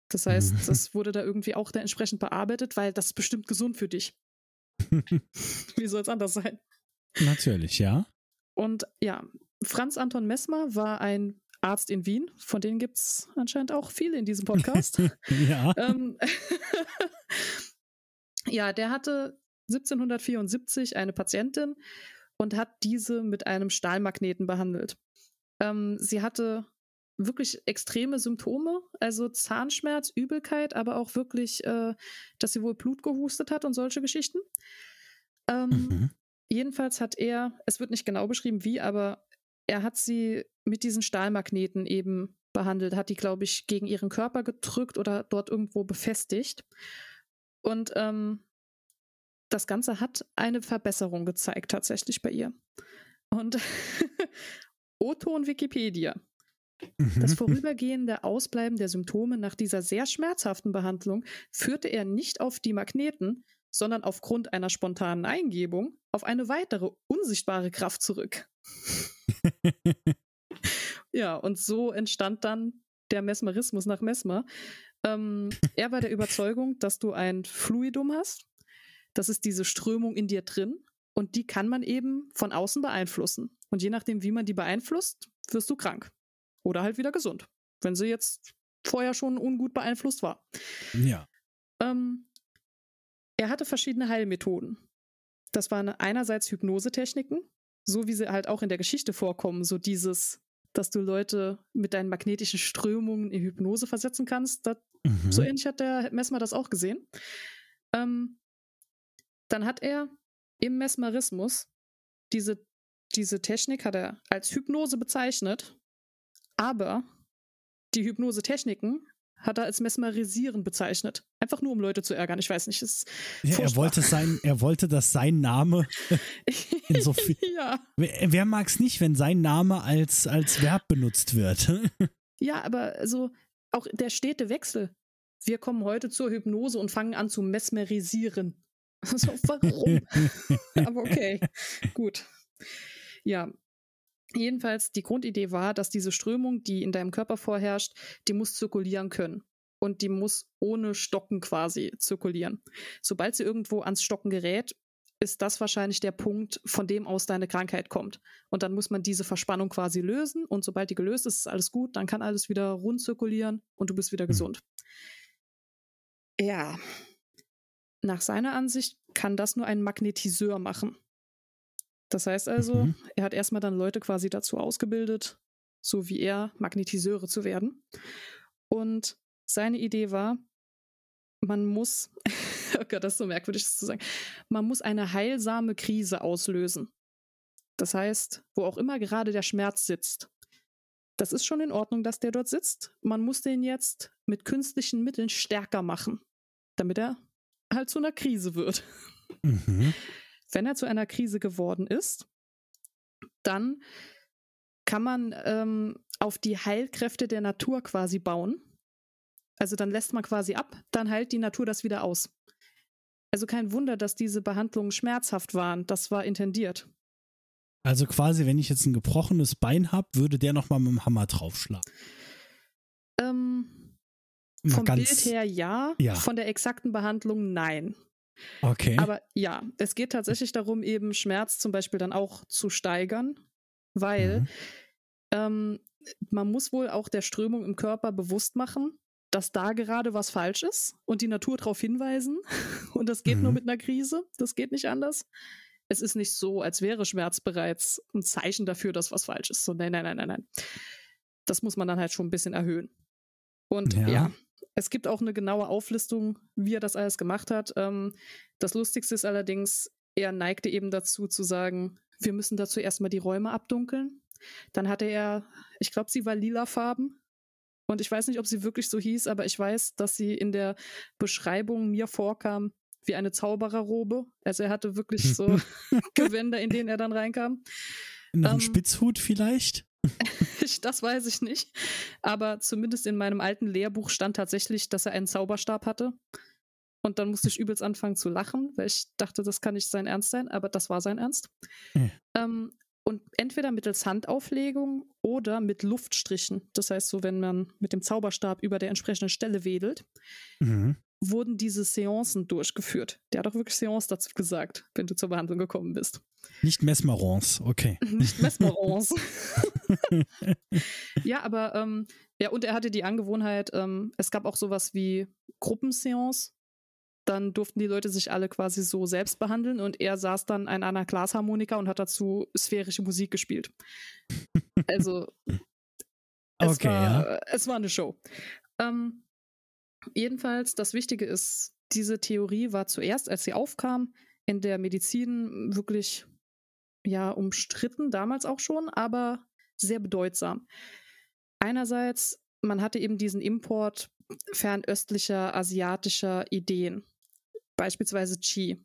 Das heißt, das wurde da irgendwie auch da entsprechend bearbeitet, weil das ist bestimmt gesund für dich. Wie soll es anders sein? Natürlich, ja. Und ja, Franz Anton Messmer war ein Arzt in Wien, von denen gibt es anscheinend auch viele in diesem Podcast. ja. Ähm, ja, der hatte 1774 eine Patientin und hat diese mit einem Stahlmagneten behandelt. Ähm, sie hatte wirklich extreme Symptome, also Zahnschmerz, Übelkeit, aber auch wirklich, äh, dass sie wohl Blut gehustet hat und solche Geschichten. Ähm, mhm. Jedenfalls hat er, es wird nicht genau beschrieben, wie, aber er hat sie mit diesen Stahlmagneten eben behandelt, hat die, glaube ich, gegen ihren Körper gedrückt oder dort irgendwo befestigt. Und ähm, das Ganze hat eine Verbesserung gezeigt, tatsächlich bei ihr. Und O-Ton Wikipedia. Das vorübergehende Ausbleiben der Symptome nach dieser sehr schmerzhaften Behandlung führte er nicht auf die Magneten, sondern aufgrund einer spontanen Eingebung auf eine weitere unsichtbare Kraft zurück. ja, und so entstand dann der Mesmerismus nach Mesmer. Ähm, er war der Überzeugung, dass du ein Fluidum hast. Das ist diese Strömung in dir drin. Und die kann man eben von außen beeinflussen. Und je nachdem, wie man die beeinflusst, wirst du krank. Oder halt wieder gesund. Wenn sie jetzt vorher schon ungut beeinflusst war. Ja. Ähm, er hatte verschiedene Heilmethoden. Das waren einerseits Hypnosetechniken, so wie sie halt auch in der Geschichte vorkommen, so dieses, dass du Leute mit deinen magnetischen Strömungen in Hypnose versetzen kannst. Das, mhm. So ähnlich hat der Messmer das auch gesehen. Ähm, dann hat er im Mesmerismus diese, diese Technik hat er als Hypnose bezeichnet aber die Hypnose-Techniken hat er als Mesmerisieren bezeichnet. Einfach nur, um Leute zu ärgern. Ich weiß nicht. Ist ja, er wollte sein, er wollte, dass sein Name in so viel. ja. Wer, wer mag es nicht, wenn sein Name als, als Verb benutzt wird? ja, aber so auch der stete Wechsel. Wir kommen heute zur Hypnose und fangen an zu mesmerisieren. So, warum? aber okay, gut. Ja, Jedenfalls, die Grundidee war, dass diese Strömung, die in deinem Körper vorherrscht, die muss zirkulieren können. Und die muss ohne Stocken quasi zirkulieren. Sobald sie irgendwo ans Stocken gerät, ist das wahrscheinlich der Punkt, von dem aus deine Krankheit kommt. Und dann muss man diese Verspannung quasi lösen. Und sobald die gelöst ist, ist alles gut. Dann kann alles wieder rund zirkulieren und du bist wieder mhm. gesund. Ja. Nach seiner Ansicht kann das nur ein Magnetiseur machen. Das heißt also, mhm. er hat erstmal dann Leute quasi dazu ausgebildet, so wie er, Magnetiseure zu werden. Und seine Idee war, man muss, oh Gott, das ist so merkwürdig das zu sagen, man muss eine heilsame Krise auslösen. Das heißt, wo auch immer gerade der Schmerz sitzt. Das ist schon in Ordnung, dass der dort sitzt. Man muss den jetzt mit künstlichen Mitteln stärker machen, damit er halt zu einer Krise wird. Mhm. Wenn er zu einer Krise geworden ist, dann kann man ähm, auf die Heilkräfte der Natur quasi bauen. Also dann lässt man quasi ab, dann heilt die Natur das wieder aus. Also kein Wunder, dass diese Behandlungen schmerzhaft waren. Das war intendiert. Also quasi, wenn ich jetzt ein gebrochenes Bein habe, würde der nochmal mit dem Hammer draufschlagen. Ähm, vom Bild her ja, ja, von der exakten Behandlung nein. Okay. Aber ja, es geht tatsächlich darum, eben Schmerz zum Beispiel dann auch zu steigern, weil mhm. ähm, man muss wohl auch der Strömung im Körper bewusst machen, dass da gerade was falsch ist und die Natur darauf hinweisen. Und das geht mhm. nur mit einer Krise. Das geht nicht anders. Es ist nicht so, als wäre Schmerz bereits ein Zeichen dafür, dass was falsch ist. So, nein, nein, nein, nein, nein. Das muss man dann halt schon ein bisschen erhöhen. Und ja, ja es gibt auch eine genaue Auflistung, wie er das alles gemacht hat. Ähm, das Lustigste ist allerdings, er neigte eben dazu zu sagen, wir müssen dazu erstmal die Räume abdunkeln. Dann hatte er, ich glaube, sie war lilafarben. Und ich weiß nicht, ob sie wirklich so hieß, aber ich weiß, dass sie in der Beschreibung mir vorkam wie eine Zaubererrobe. Also er hatte wirklich so Gewänder, in denen er dann reinkam. Noch ähm, ein Spitzhut vielleicht? das weiß ich nicht. Aber zumindest in meinem alten Lehrbuch stand tatsächlich, dass er einen Zauberstab hatte. Und dann musste ich übelst anfangen zu lachen, weil ich dachte, das kann nicht sein Ernst sein, aber das war sein Ernst. Ja. Ähm, und entweder mittels Handauflegung oder mit Luftstrichen, das heißt so, wenn man mit dem Zauberstab über der entsprechenden Stelle wedelt, mhm. Wurden diese Seancen durchgeführt. Der hat auch wirklich Seance dazu gesagt, wenn du zur Behandlung gekommen bist. Nicht Mesmerance, okay. Nicht Mesmerance. ja, aber ähm, ja, und er hatte die Angewohnheit, ähm, es gab auch sowas wie Gruppenseance, dann durften die Leute sich alle quasi so selbst behandeln und er saß dann an einer Glasharmonika und hat dazu sphärische Musik gespielt. Also es, okay, war, ja. es war eine Show. Ähm, jedenfalls, das Wichtige ist, diese Theorie war zuerst, als sie aufkam, in der Medizin wirklich ja umstritten, damals auch schon, aber sehr bedeutsam. Einerseits, man hatte eben diesen Import fernöstlicher, asiatischer Ideen beispielsweise Qi.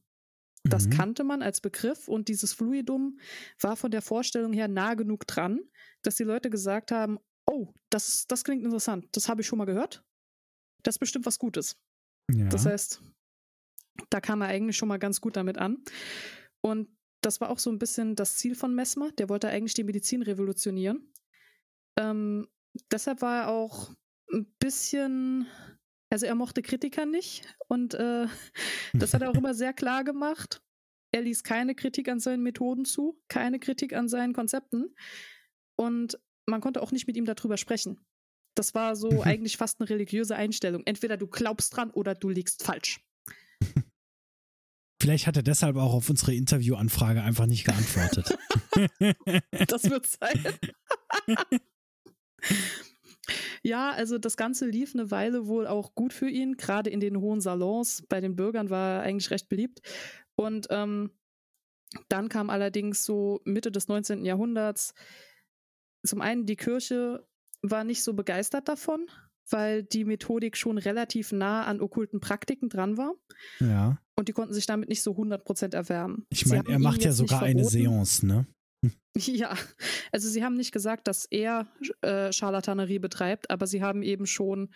Das mhm. kannte man als Begriff und dieses Fluidum war von der Vorstellung her nah genug dran, dass die Leute gesagt haben, oh, das, das klingt interessant, das habe ich schon mal gehört. Das ist bestimmt was Gutes. Ja. Das heißt, da kam er eigentlich schon mal ganz gut damit an. Und das war auch so ein bisschen das Ziel von Messmer. Der wollte eigentlich die Medizin revolutionieren. Ähm, deshalb war er auch ein bisschen also er mochte Kritiker nicht und äh, das hat er auch immer sehr klar gemacht. Er ließ keine Kritik an seinen Methoden zu, keine Kritik an seinen Konzepten und man konnte auch nicht mit ihm darüber sprechen. Das war so mhm. eigentlich fast eine religiöse Einstellung. Entweder du glaubst dran oder du liegst falsch. Vielleicht hat er deshalb auch auf unsere Interviewanfrage einfach nicht geantwortet. das wird sein. Ja, also das Ganze lief eine Weile wohl auch gut für ihn, gerade in den hohen Salons. Bei den Bürgern war er eigentlich recht beliebt. Und ähm, dann kam allerdings so Mitte des 19. Jahrhunderts zum einen die Kirche war nicht so begeistert davon, weil die Methodik schon relativ nah an okkulten Praktiken dran war. Ja. Und die konnten sich damit nicht so 100% erwärmen. Ich meine, er macht ja sogar eine Seance, ne? Ja, also sie haben nicht gesagt, dass er äh, Scharlatanerie betreibt, aber sie haben eben schon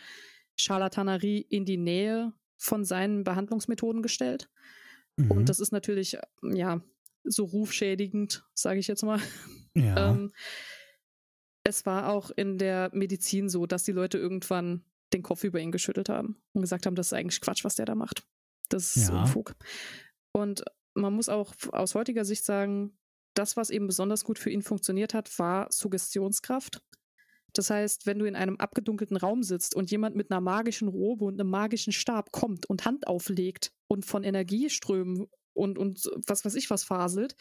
Scharlatanerie in die Nähe von seinen Behandlungsmethoden gestellt. Mhm. Und das ist natürlich, ja, so rufschädigend, sage ich jetzt mal. Ja. ähm, es war auch in der Medizin so, dass die Leute irgendwann den Kopf über ihn geschüttelt haben und gesagt haben, das ist eigentlich Quatsch, was der da macht. Das ist ja. Unfug. Und man muss auch aus heutiger Sicht sagen, das, was eben besonders gut für ihn funktioniert hat, war Suggestionskraft. Das heißt, wenn du in einem abgedunkelten Raum sitzt und jemand mit einer magischen Robe und einem magischen Stab kommt und Hand auflegt und von Energieströmen und, und was weiß ich was faselt,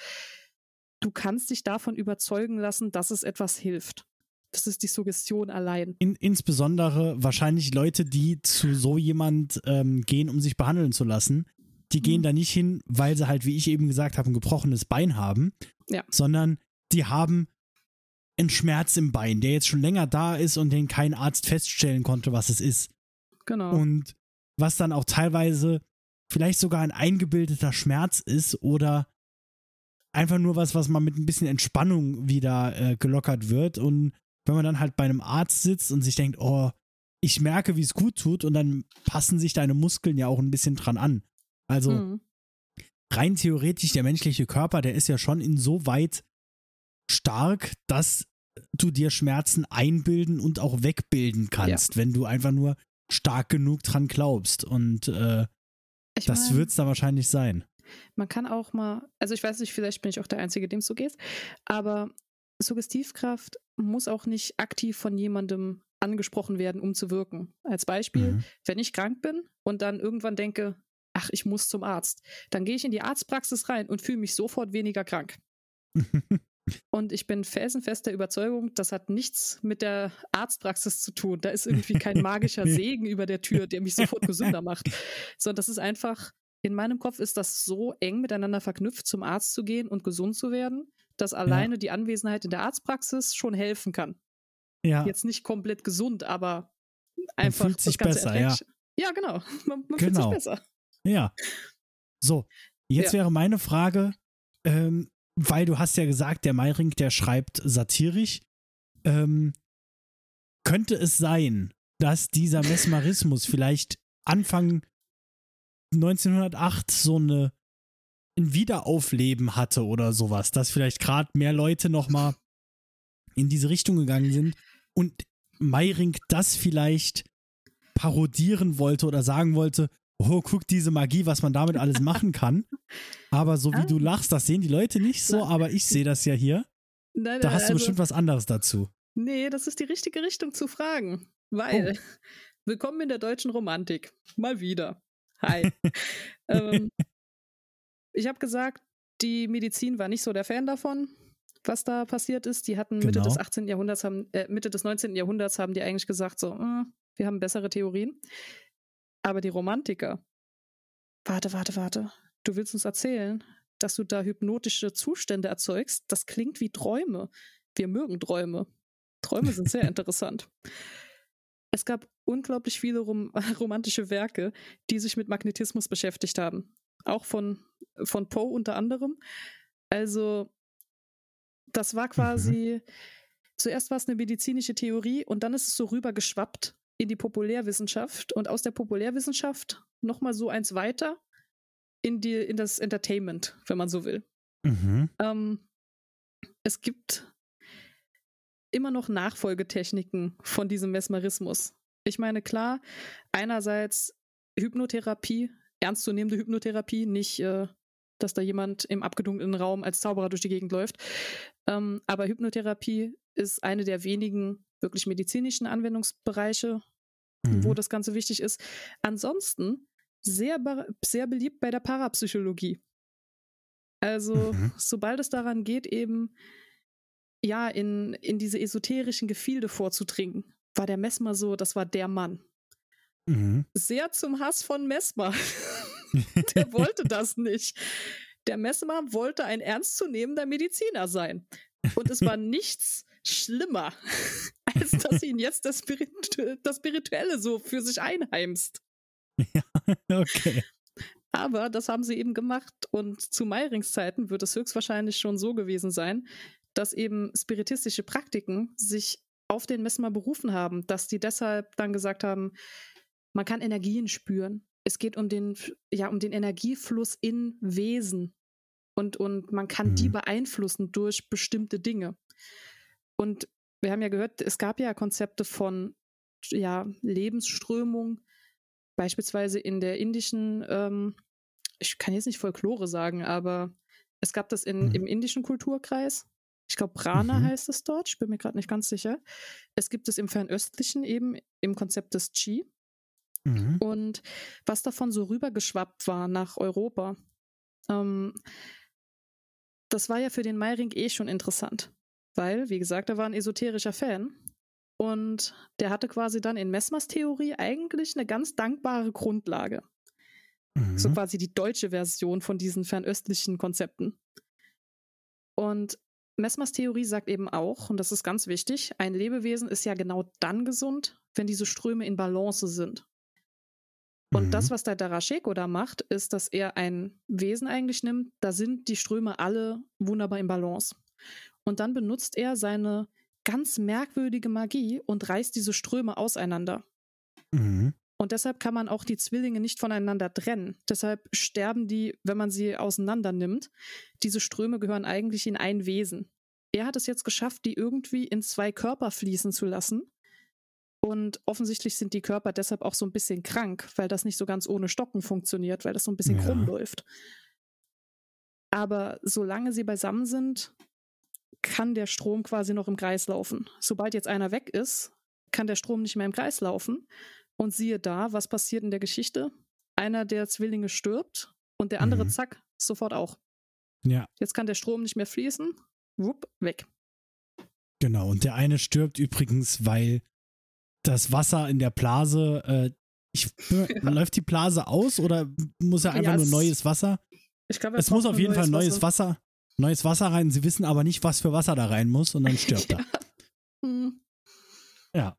du kannst dich davon überzeugen lassen, dass es etwas hilft. Das ist die Suggestion allein. In, insbesondere wahrscheinlich Leute, die zu so jemand ähm, gehen, um sich behandeln zu lassen, die gehen mhm. da nicht hin, weil sie halt, wie ich eben gesagt habe, ein gebrochenes Bein haben, ja. sondern die haben einen Schmerz im Bein, der jetzt schon länger da ist und den kein Arzt feststellen konnte, was es ist. Genau. Und was dann auch teilweise vielleicht sogar ein eingebildeter Schmerz ist oder einfach nur was, was man mit ein bisschen Entspannung wieder äh, gelockert wird. Und wenn man dann halt bei einem Arzt sitzt und sich denkt, oh, ich merke, wie es gut tut, und dann passen sich deine Muskeln ja auch ein bisschen dran an. Also mhm. rein theoretisch, der menschliche Körper, der ist ja schon insoweit stark, dass du dir Schmerzen einbilden und auch wegbilden kannst, ja. wenn du einfach nur stark genug dran glaubst. Und äh, das wird es da wahrscheinlich sein. Man kann auch mal, also ich weiß nicht, vielleicht bin ich auch der Einzige, dem es so geht, aber Suggestivkraft muss auch nicht aktiv von jemandem angesprochen werden, um zu wirken. Als Beispiel, Mhm. wenn ich krank bin und dann irgendwann denke, ach, ich muss zum Arzt, dann gehe ich in die Arztpraxis rein und fühle mich sofort weniger krank. Und ich bin felsenfest der Überzeugung, das hat nichts mit der Arztpraxis zu tun. Da ist irgendwie kein magischer Segen über der Tür, der mich sofort gesünder macht. Sondern das ist einfach, in meinem Kopf ist das so eng miteinander verknüpft, zum Arzt zu gehen und gesund zu werden, dass alleine die Anwesenheit in der Arztpraxis schon helfen kann. ja, Jetzt nicht komplett gesund, aber einfach fühlt sich besser, ja. Ja, genau. Man, man Genau. fühlt sich besser. ja. So, jetzt Ja. wäre meine Frage, ähm, weil du hast ja gesagt, der Meiring, der schreibt satirisch. Ähm, könnte es sein, dass dieser Mesmerismus vielleicht Anfang 1908 so eine ein Wiederaufleben hatte oder sowas, dass vielleicht gerade mehr Leute nochmal in diese Richtung gegangen sind und Meiring das vielleicht parodieren wollte oder sagen wollte, oh, guck diese Magie, was man damit alles machen kann. Aber so wie Ah. du lachst, das sehen die Leute nicht so, aber ich sehe das ja hier. Nein, Da hast du also- bestimmt was anderes dazu. Nee, das ist die richtige Richtung zu fragen. Oh. Weil, willkommen in der deutschen Romantik. Mal wieder. Hi. ähm, ich habe gesagt, die Medizin war nicht so der Fan davon, was da passiert ist. Die hatten Mitte Genau. des 18. Jahrhunderts, haben, äh, Mitte des 19. Jahrhunderts haben die eigentlich gesagt, so, äh, wir haben bessere Theorien. Aber die Romantiker, warte, warte, warte. Du willst uns erzählen, dass du da hypnotische Zustände erzeugst? Das klingt wie Träume. Wir mögen Träume. Träume sind sehr interessant. Es gab unglaublich viele rom romantische Werke, die sich mit Magnetismus beschäftigt haben. Auch von, von Poe unter anderem. Also, das war quasi, zuerst war es eine medizinische Theorie und dann ist es so rübergeschwappt in die Populärwissenschaft und aus der Populärwissenschaft nochmal so eins weiter in, die, in das Entertainment, wenn man so will. Mhm. Ähm, es gibt immer noch Nachfolgetechniken von diesem Mesmerismus. Ich meine, klar, einerseits Hypnotherapie, ernstzunehmende Hypnotherapie, nicht, äh, dass da jemand im abgedunkelten Raum als Zauberer durch die Gegend läuft. Ähm, aber Hypnotherapie ist eine der wenigen wirklich medizinischen Anwendungsbereiche, Mhm. wo das Ganze wichtig ist. Ansonsten sehr, sehr beliebt bei der Parapsychologie. Also, Mhm. sobald es daran geht, eben ja, in, in diese esoterischen Gefilde vorzudringen, war der Mesmer so, das war der Mann. Mhm. Sehr zum Hass von Mesmer. der wollte das nicht. Der Mesmer wollte ein ernstzunehmender Mediziner sein. Und es war nichts schlimmer, als dass ihn jetzt das, Spiritu das Spirituelle so für sich einheimst. okay. Aber das haben sie eben gemacht und zu Meyrings Zeiten wird es höchstwahrscheinlich schon so gewesen sein, dass eben spiritistische Praktiken sich auf den Mesmer berufen haben, dass die deshalb dann gesagt haben, man kann Energien spüren. Es geht um den, ja, um den Energiefluss in Wesen. Und, und man kann die Mhm. beeinflussen durch bestimmte Dinge. Und wir haben ja gehört, es gab ja Konzepte von ja, Lebensströmung, beispielsweise in der indischen, ähm, ich kann jetzt nicht Folklore sagen, aber es gab das in, Mhm. im indischen Kulturkreis. Ich glaube, Prana Mhm. heißt es dort, ich bin mir gerade nicht ganz sicher. Es gibt es im Fernöstlichen eben im Konzept des Qi. Mhm. Und was davon so rübergeschwappt war nach Europa, ähm, das war ja für den Meiring eh schon interessant. Weil, wie gesagt, er war ein esoterischer Fan. Und der hatte quasi dann in Messmers Theorie eigentlich eine ganz dankbare Grundlage. Mhm. So quasi die deutsche Version von diesen fernöstlichen Konzepten. Und Messmers Theorie sagt eben auch, und das ist ganz wichtig, ein Lebewesen ist ja genau dann gesund, wenn diese Ströme in Balance sind. Und Mhm. das, was der Darasheko da macht, ist, dass er ein Wesen eigentlich nimmt, da sind die Ströme alle wunderbar im Balance. Und dann benutzt er seine ganz merkwürdige Magie und reißt diese Ströme auseinander. Mhm. Und deshalb kann man auch die Zwillinge nicht voneinander trennen. Deshalb sterben die, wenn man sie auseinander nimmt. Diese Ströme gehören eigentlich in ein Wesen. Er hat es jetzt geschafft, die irgendwie in zwei Körper fließen zu lassen. Und offensichtlich sind die Körper deshalb auch so ein bisschen krank, weil das nicht so ganz ohne Stocken funktioniert, weil das so ein bisschen Ja. krumm läuft. Aber solange sie beisammen sind, kann der Strom quasi noch im Kreis laufen. Sobald jetzt einer weg ist, kann der Strom nicht mehr im Kreis laufen. Und siehe da, was passiert in der Geschichte? Einer der Zwillinge stirbt und der andere, Mhm. zack, sofort auch. Ja, Jetzt kann der Strom nicht mehr fließen. Wupp, weg. genau. Und der eine stirbt übrigens, weil das Wasser in der Blase, äh, ich, läuft die Blase aus oder muss er einfach Ja, nur es- neues Wasser? Ich glaube, Es muss auf jeden Fall neues Wasser, neues Wasser rein. Sie wissen aber nicht, was für Wasser da rein muss und dann stirbt er. Hm. Ja.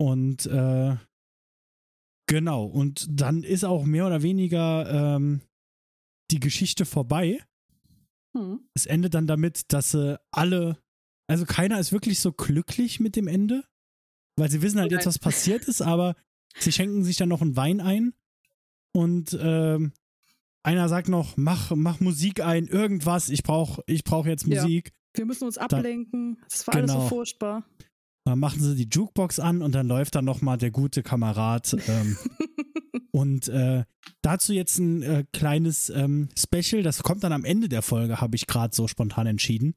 Und äh, genau, und dann ist auch mehr oder weniger ähm, die Geschichte vorbei. Hm. Es endet dann damit, dass sie alle, also keiner ist wirklich so glücklich mit dem Ende, weil sie wissen halt jetzt, was passiert ist, aber sie schenken sich dann noch einen Wein ein und ähm, einer sagt noch, mach, mach Musik ein, irgendwas, ich brauch, ich brauch jetzt Ja. Musik. Wir müssen uns ablenken. Das war alles Genau. so furchtbar. Dann machen sie die Jukebox an und dann läuft dann nochmal der gute Kamerad. Ähm, und äh, dazu jetzt ein äh, kleines ähm, Special, das kommt dann am Ende der Folge, habe ich gerade so spontan entschieden.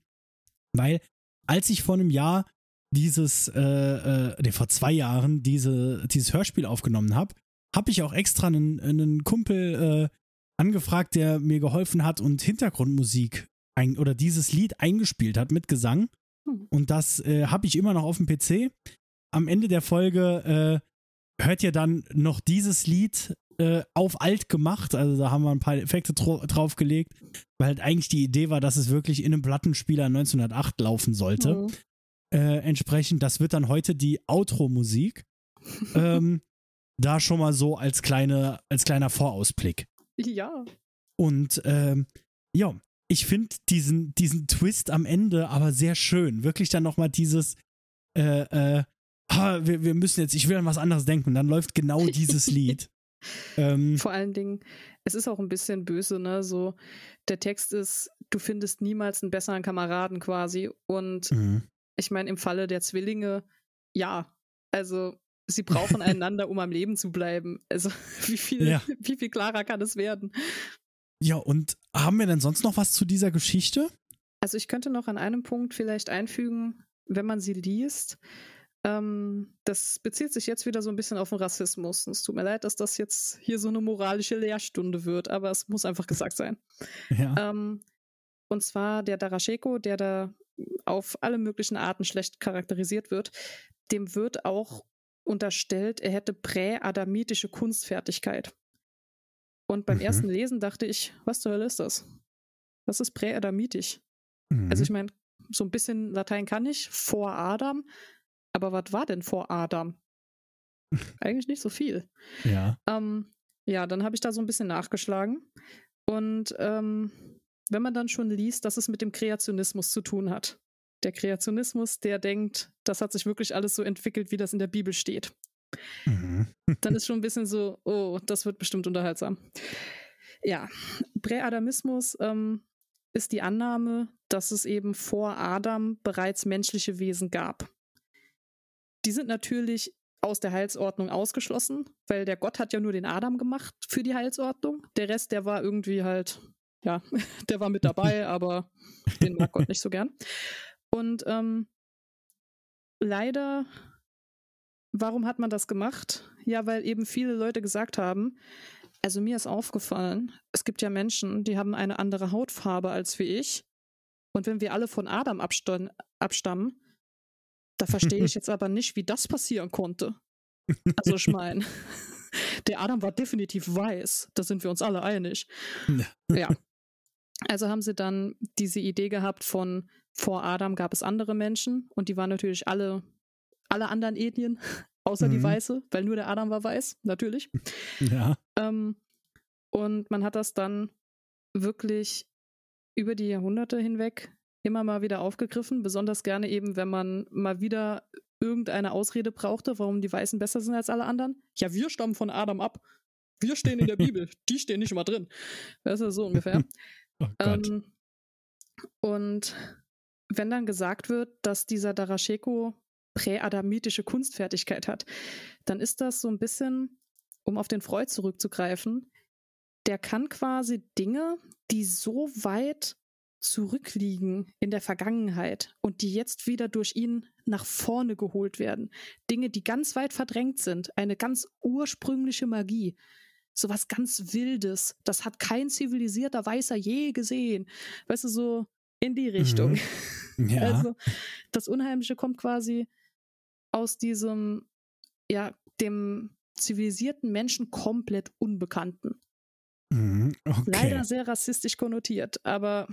Weil, als ich vor einem Jahr dieses, äh, äh, nee, vor zwei Jahren diese, dieses Hörspiel aufgenommen habe, habe ich auch extra einen, einen Kumpel äh, angefragt, der mir geholfen hat und Hintergrundmusik ein, oder dieses Lied eingespielt hat mit Gesang. Hm. Und das äh, habe ich immer noch auf dem PC. Am Ende der Folge äh, hört ihr dann noch dieses Lied äh, auf alt gemacht. Also da haben wir ein paar Effekte draufgelegt, weil halt eigentlich die Idee war, dass es wirklich in einem Plattenspieler 1908 laufen sollte. Hm. Äh, entsprechend, das wird dann heute die Outro-Musik. ähm, da schon mal so als, kleine, als kleiner Vorausblick. Ja. Und ähm, ja, ich finde diesen, diesen Twist am Ende aber sehr schön. Wirklich dann nochmal dieses, äh, äh, ha, wir, wir müssen jetzt, ich will an was anderes denken. Und dann läuft genau dieses Lied. Ähm, Vor allen Dingen, es ist auch ein bisschen böse, ne? So, der Text ist, du findest niemals einen besseren Kameraden quasi. Und mhm. Ich meine, im Falle der Zwillinge, ja. Also, sie brauchen einander, um am Leben zu bleiben. Also, wie viel, Ja. wie viel klarer kann es werden? ja, und haben wir denn sonst noch was zu dieser Geschichte? Also ich könnte noch an einem Punkt vielleicht einfügen, wenn man sie liest, ähm, das bezieht sich jetzt wieder so ein bisschen auf den Rassismus. Und es tut mir leid, dass das jetzt hier so eine moralische Lehrstunde wird, aber es muss einfach gesagt sein. Ja. Ähm, und zwar der Darasheko, der da auf alle möglichen Arten schlecht charakterisiert wird, dem wird auch unterstellt, er hätte präadamitische Kunstfertigkeit. Und beim Mhm. ersten Lesen dachte ich, was zur Hölle ist das? Was ist präadamitisch? Mhm. Also ich meine, so ein bisschen Latein kann ich, vor Adam. Aber was war denn vor Adam? Eigentlich nicht so viel. ja. Ähm, ja, dann habe ich da so ein bisschen nachgeschlagen. Und ähm, wenn man dann schon liest, dass es mit dem Kreationismus zu tun hat. Der Kreationismus, der denkt, das hat sich wirklich alles so entwickelt, wie das in der Bibel steht. Mhm. Dann ist schon ein bisschen so, oh, das wird bestimmt unterhaltsam. Ja, Präadamismus ähm, ist die Annahme, dass es eben vor Adam bereits menschliche Wesen gab. Die sind natürlich aus der Heilsordnung ausgeschlossen, weil der Gott hat ja nur den Adam gemacht für die Heilsordnung. Der Rest, der war irgendwie halt, ja, der war mit dabei, aber den mag Gott nicht so gern. Und ähm, leider, warum hat man das gemacht? Ja, weil eben viele Leute gesagt haben, also mir ist aufgefallen, es gibt ja Menschen, die haben eine andere Hautfarbe als wie ich. Und wenn wir alle von Adam abstammen, abstammen da verstehe ich jetzt aber nicht, wie das passieren konnte. Also ich meine, der Adam war definitiv weiß, da sind wir uns alle einig. Ja. Also haben sie dann diese Idee gehabt von vor Adam gab es andere Menschen und die waren natürlich alle, alle anderen Ethnien, außer die Mhm. Weiße, weil nur der Adam war weiß, natürlich. Ja. Ähm, und man hat das dann wirklich über die Jahrhunderte hinweg immer mal wieder aufgegriffen, besonders gerne eben, wenn man mal wieder irgendeine Ausrede brauchte, warum die Weißen besser sind als alle anderen. Ja, wir stammen von Adam ab. Wir stehen in der Bibel. Die stehen nicht mal drin. Das ist so ungefähr. Oh. Ähm, und wenn dann gesagt wird, dass dieser Darasheko präadamitische Kunstfertigkeit hat, dann ist das so ein bisschen, um auf den Freud zurückzugreifen, der kann quasi Dinge, die so weit zurückliegen in der Vergangenheit und die jetzt wieder durch ihn nach vorne geholt werden. Dinge, die ganz weit verdrängt sind, eine ganz ursprüngliche Magie, sowas ganz Wildes, das hat kein zivilisierter Weißer je gesehen. Weißt du, so in die Richtung. Mhm. Ja. Also das Unheimliche kommt quasi aus diesem, ja, dem zivilisierten Menschen komplett Unbekannten. Mhm, okay. Leider sehr rassistisch konnotiert, aber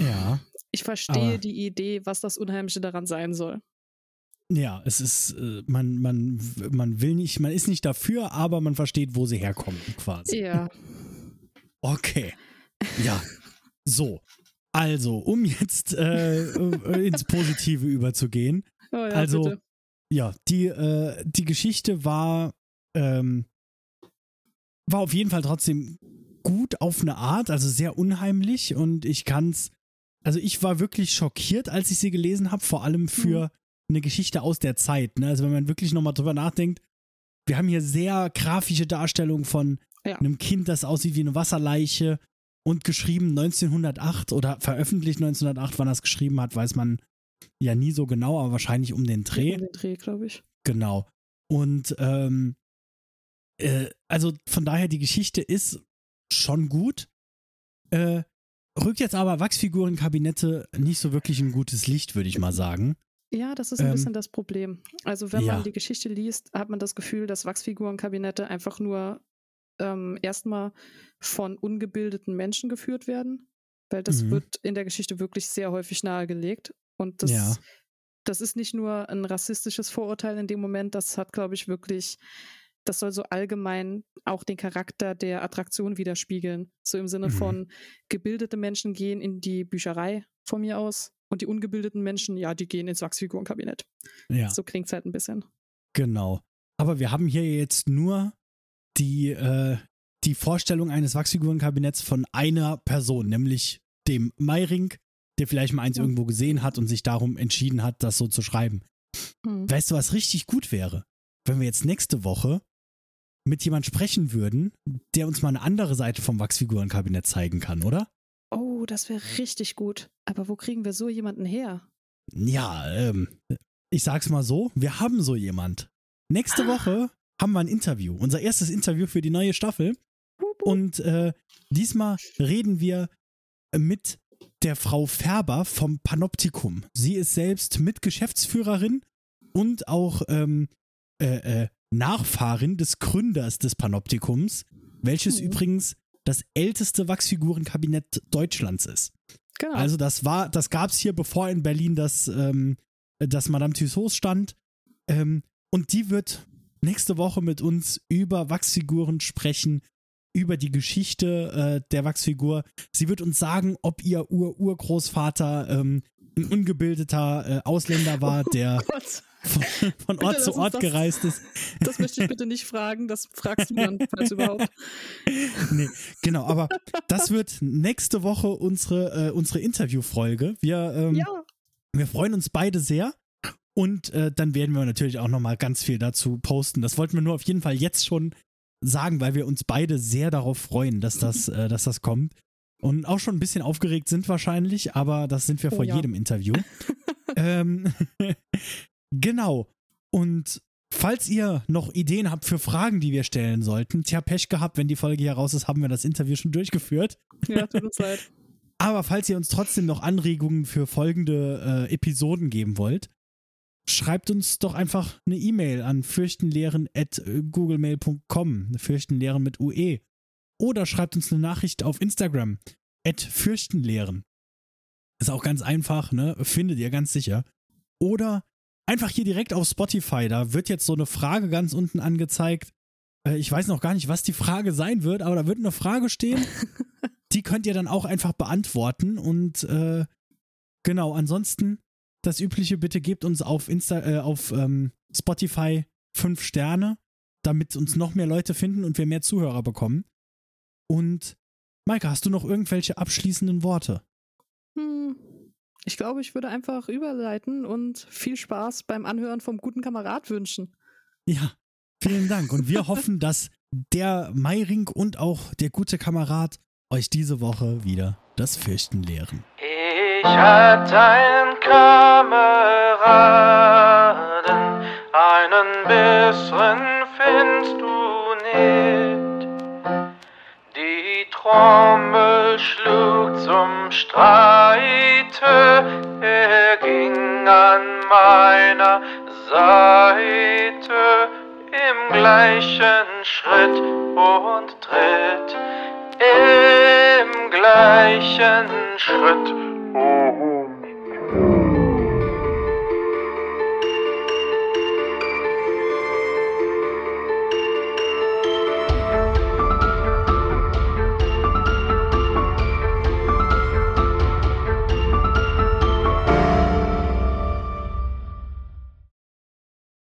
ja, ich verstehe die Idee, was das Unheimliche daran sein soll. Ja, es ist, äh, man, man, man will nicht, man ist nicht dafür, aber man versteht, wo sie herkommen, quasi. Ja. Okay. Ja. So. Also, um jetzt äh, äh ins Positive überzugehen. Oh ja, also, bitte. ja, die, äh, die Geschichte war, ähm, war auf jeden Fall trotzdem gut auf eine Art, also sehr unheimlich und ich kann's, also ich war wirklich schockiert, als ich sie gelesen habe, vor allem für mhm. Eine Geschichte aus der Zeit. Ne? Also wenn man wirklich nochmal drüber nachdenkt, wir haben hier sehr grafische Darstellungen von ja. einem Kind, das aussieht wie eine Wasserleiche und geschrieben 1908 oder veröffentlicht 1908, wann er es geschrieben hat, weiß man ja nie so genau, aber wahrscheinlich um den Dreh. Um den Dreh, glaube ich. Genau. Und ähm, äh, also von daher, die Geschichte ist schon gut. Äh, rückt jetzt aber Wachsfigurenkabinette nicht so wirklich ein gutes Licht, würde ich mal sagen. Ja, das ist ein ähm, bisschen das Problem. Also wenn ja. man die Geschichte liest, hat man das Gefühl, dass Wachsfigurenkabinette einfach nur ähm, erstmal von ungebildeten Menschen geführt werden, weil das mhm. wird in der Geschichte wirklich sehr häufig nahegelegt. Und das, ja. das ist nicht nur ein rassistisches Vorurteil in dem Moment, das hat, glaube ich, wirklich das soll so allgemein auch den Charakter der Attraktion widerspiegeln. So im Sinne mhm. von gebildete Menschen gehen in die Bücherei von mir aus und die ungebildeten Menschen, ja, die gehen ins Wachsfigurenkabinett. Ja. So klingt es halt ein bisschen. Genau. Aber wir haben hier jetzt nur die, äh, die Vorstellung eines Wachsfigurenkabinetts von einer Person, nämlich dem Meiring, der vielleicht mal eins ja. irgendwo gesehen hat und sich darum entschieden hat, das so zu schreiben. Hm. Weißt du, was richtig gut wäre? Wenn wir jetzt nächste Woche mit jemand sprechen würden, der uns mal eine andere Seite vom Wachsfigurenkabinett zeigen kann, oder? Oh, das wäre richtig gut. Aber wo kriegen wir so jemanden her? Ja, ähm, ich sag's mal so, wir haben so jemand. Nächste ah. Woche haben wir ein Interview, unser erstes Interview für die neue Staffel. Und äh, diesmal reden wir mit der Frau Färber vom Panoptikum. Sie ist selbst Mitgeschäftsführerin und auch ähm, äh, äh, Nachfahrin des Gründers des Panoptikums, welches mhm. übrigens das älteste Wachsfigurenkabinett Deutschlands ist. Genau. Also das war, das gab es hier, bevor in Berlin das, ähm, das Madame Tussauds stand. Ähm, und die wird nächste Woche mit uns über Wachsfiguren sprechen, über die Geschichte äh, der Wachsfigur. Sie wird uns sagen, ob ihr Ur-Urgroßvater ähm, ein ungebildeter äh, Ausländer war, oh der von, von Ort zu Ort das, gereist ist. Das möchte ich bitte nicht fragen, das fragst du dann, falls überhaupt. Nee, genau, aber das wird nächste Woche unsere, äh, unsere Interviewfolge. Wir, ähm, ja. wir freuen uns beide sehr. Und äh, dann werden wir natürlich auch nochmal ganz viel dazu posten. Das wollten wir nur auf jeden Fall jetzt schon sagen, weil wir uns beide sehr darauf freuen, dass das, äh, dass das kommt. Und auch schon ein bisschen aufgeregt sind wahrscheinlich, aber das sind wir oh, vor ja. jedem Interview. ähm, genau. Und falls ihr noch Ideen habt für Fragen, die wir stellen sollten, tja, Pech gehabt, wenn die Folge hier raus ist, haben wir das Interview schon durchgeführt. Ja, tut uns leid. Aber falls ihr uns trotzdem noch Anregungen für folgende äh, Episoden geben wollt, schreibt uns doch einfach eine E-Mail an fürchtenlehren.googlemail.com, fürchtenlehren mit UE. Oder schreibt uns eine Nachricht auf Instagram, fürchtenlehren. Ist auch ganz einfach, ne? Findet ihr ganz sicher. Oder einfach hier direkt auf Spotify, da wird jetzt so eine Frage ganz unten angezeigt. Äh, ich weiß noch gar nicht, was die Frage sein wird, aber da wird eine Frage stehen. die könnt ihr dann auch einfach beantworten. Und äh, genau, ansonsten das Übliche, bitte gebt uns auf, Insta, äh, auf ähm, Spotify fünf Sterne, damit uns noch mehr Leute finden und wir mehr Zuhörer bekommen. Und Maike, hast du noch irgendwelche abschließenden Worte? Hm, ich glaube, ich würde einfach überleiten und viel Spaß beim Anhören vom guten Kamerad wünschen. Ja, vielen Dank. Und wir hoffen, dass der Meiring und auch der gute Kamerad euch diese Woche wieder das Fürchten lehren. Ich hatte einen Kameraden, einen besseren findest du nicht. Die Trommel schlug zum Streite, er ging an meiner Seite im gleichen Schritt und Tritt, im gleichen Schritt und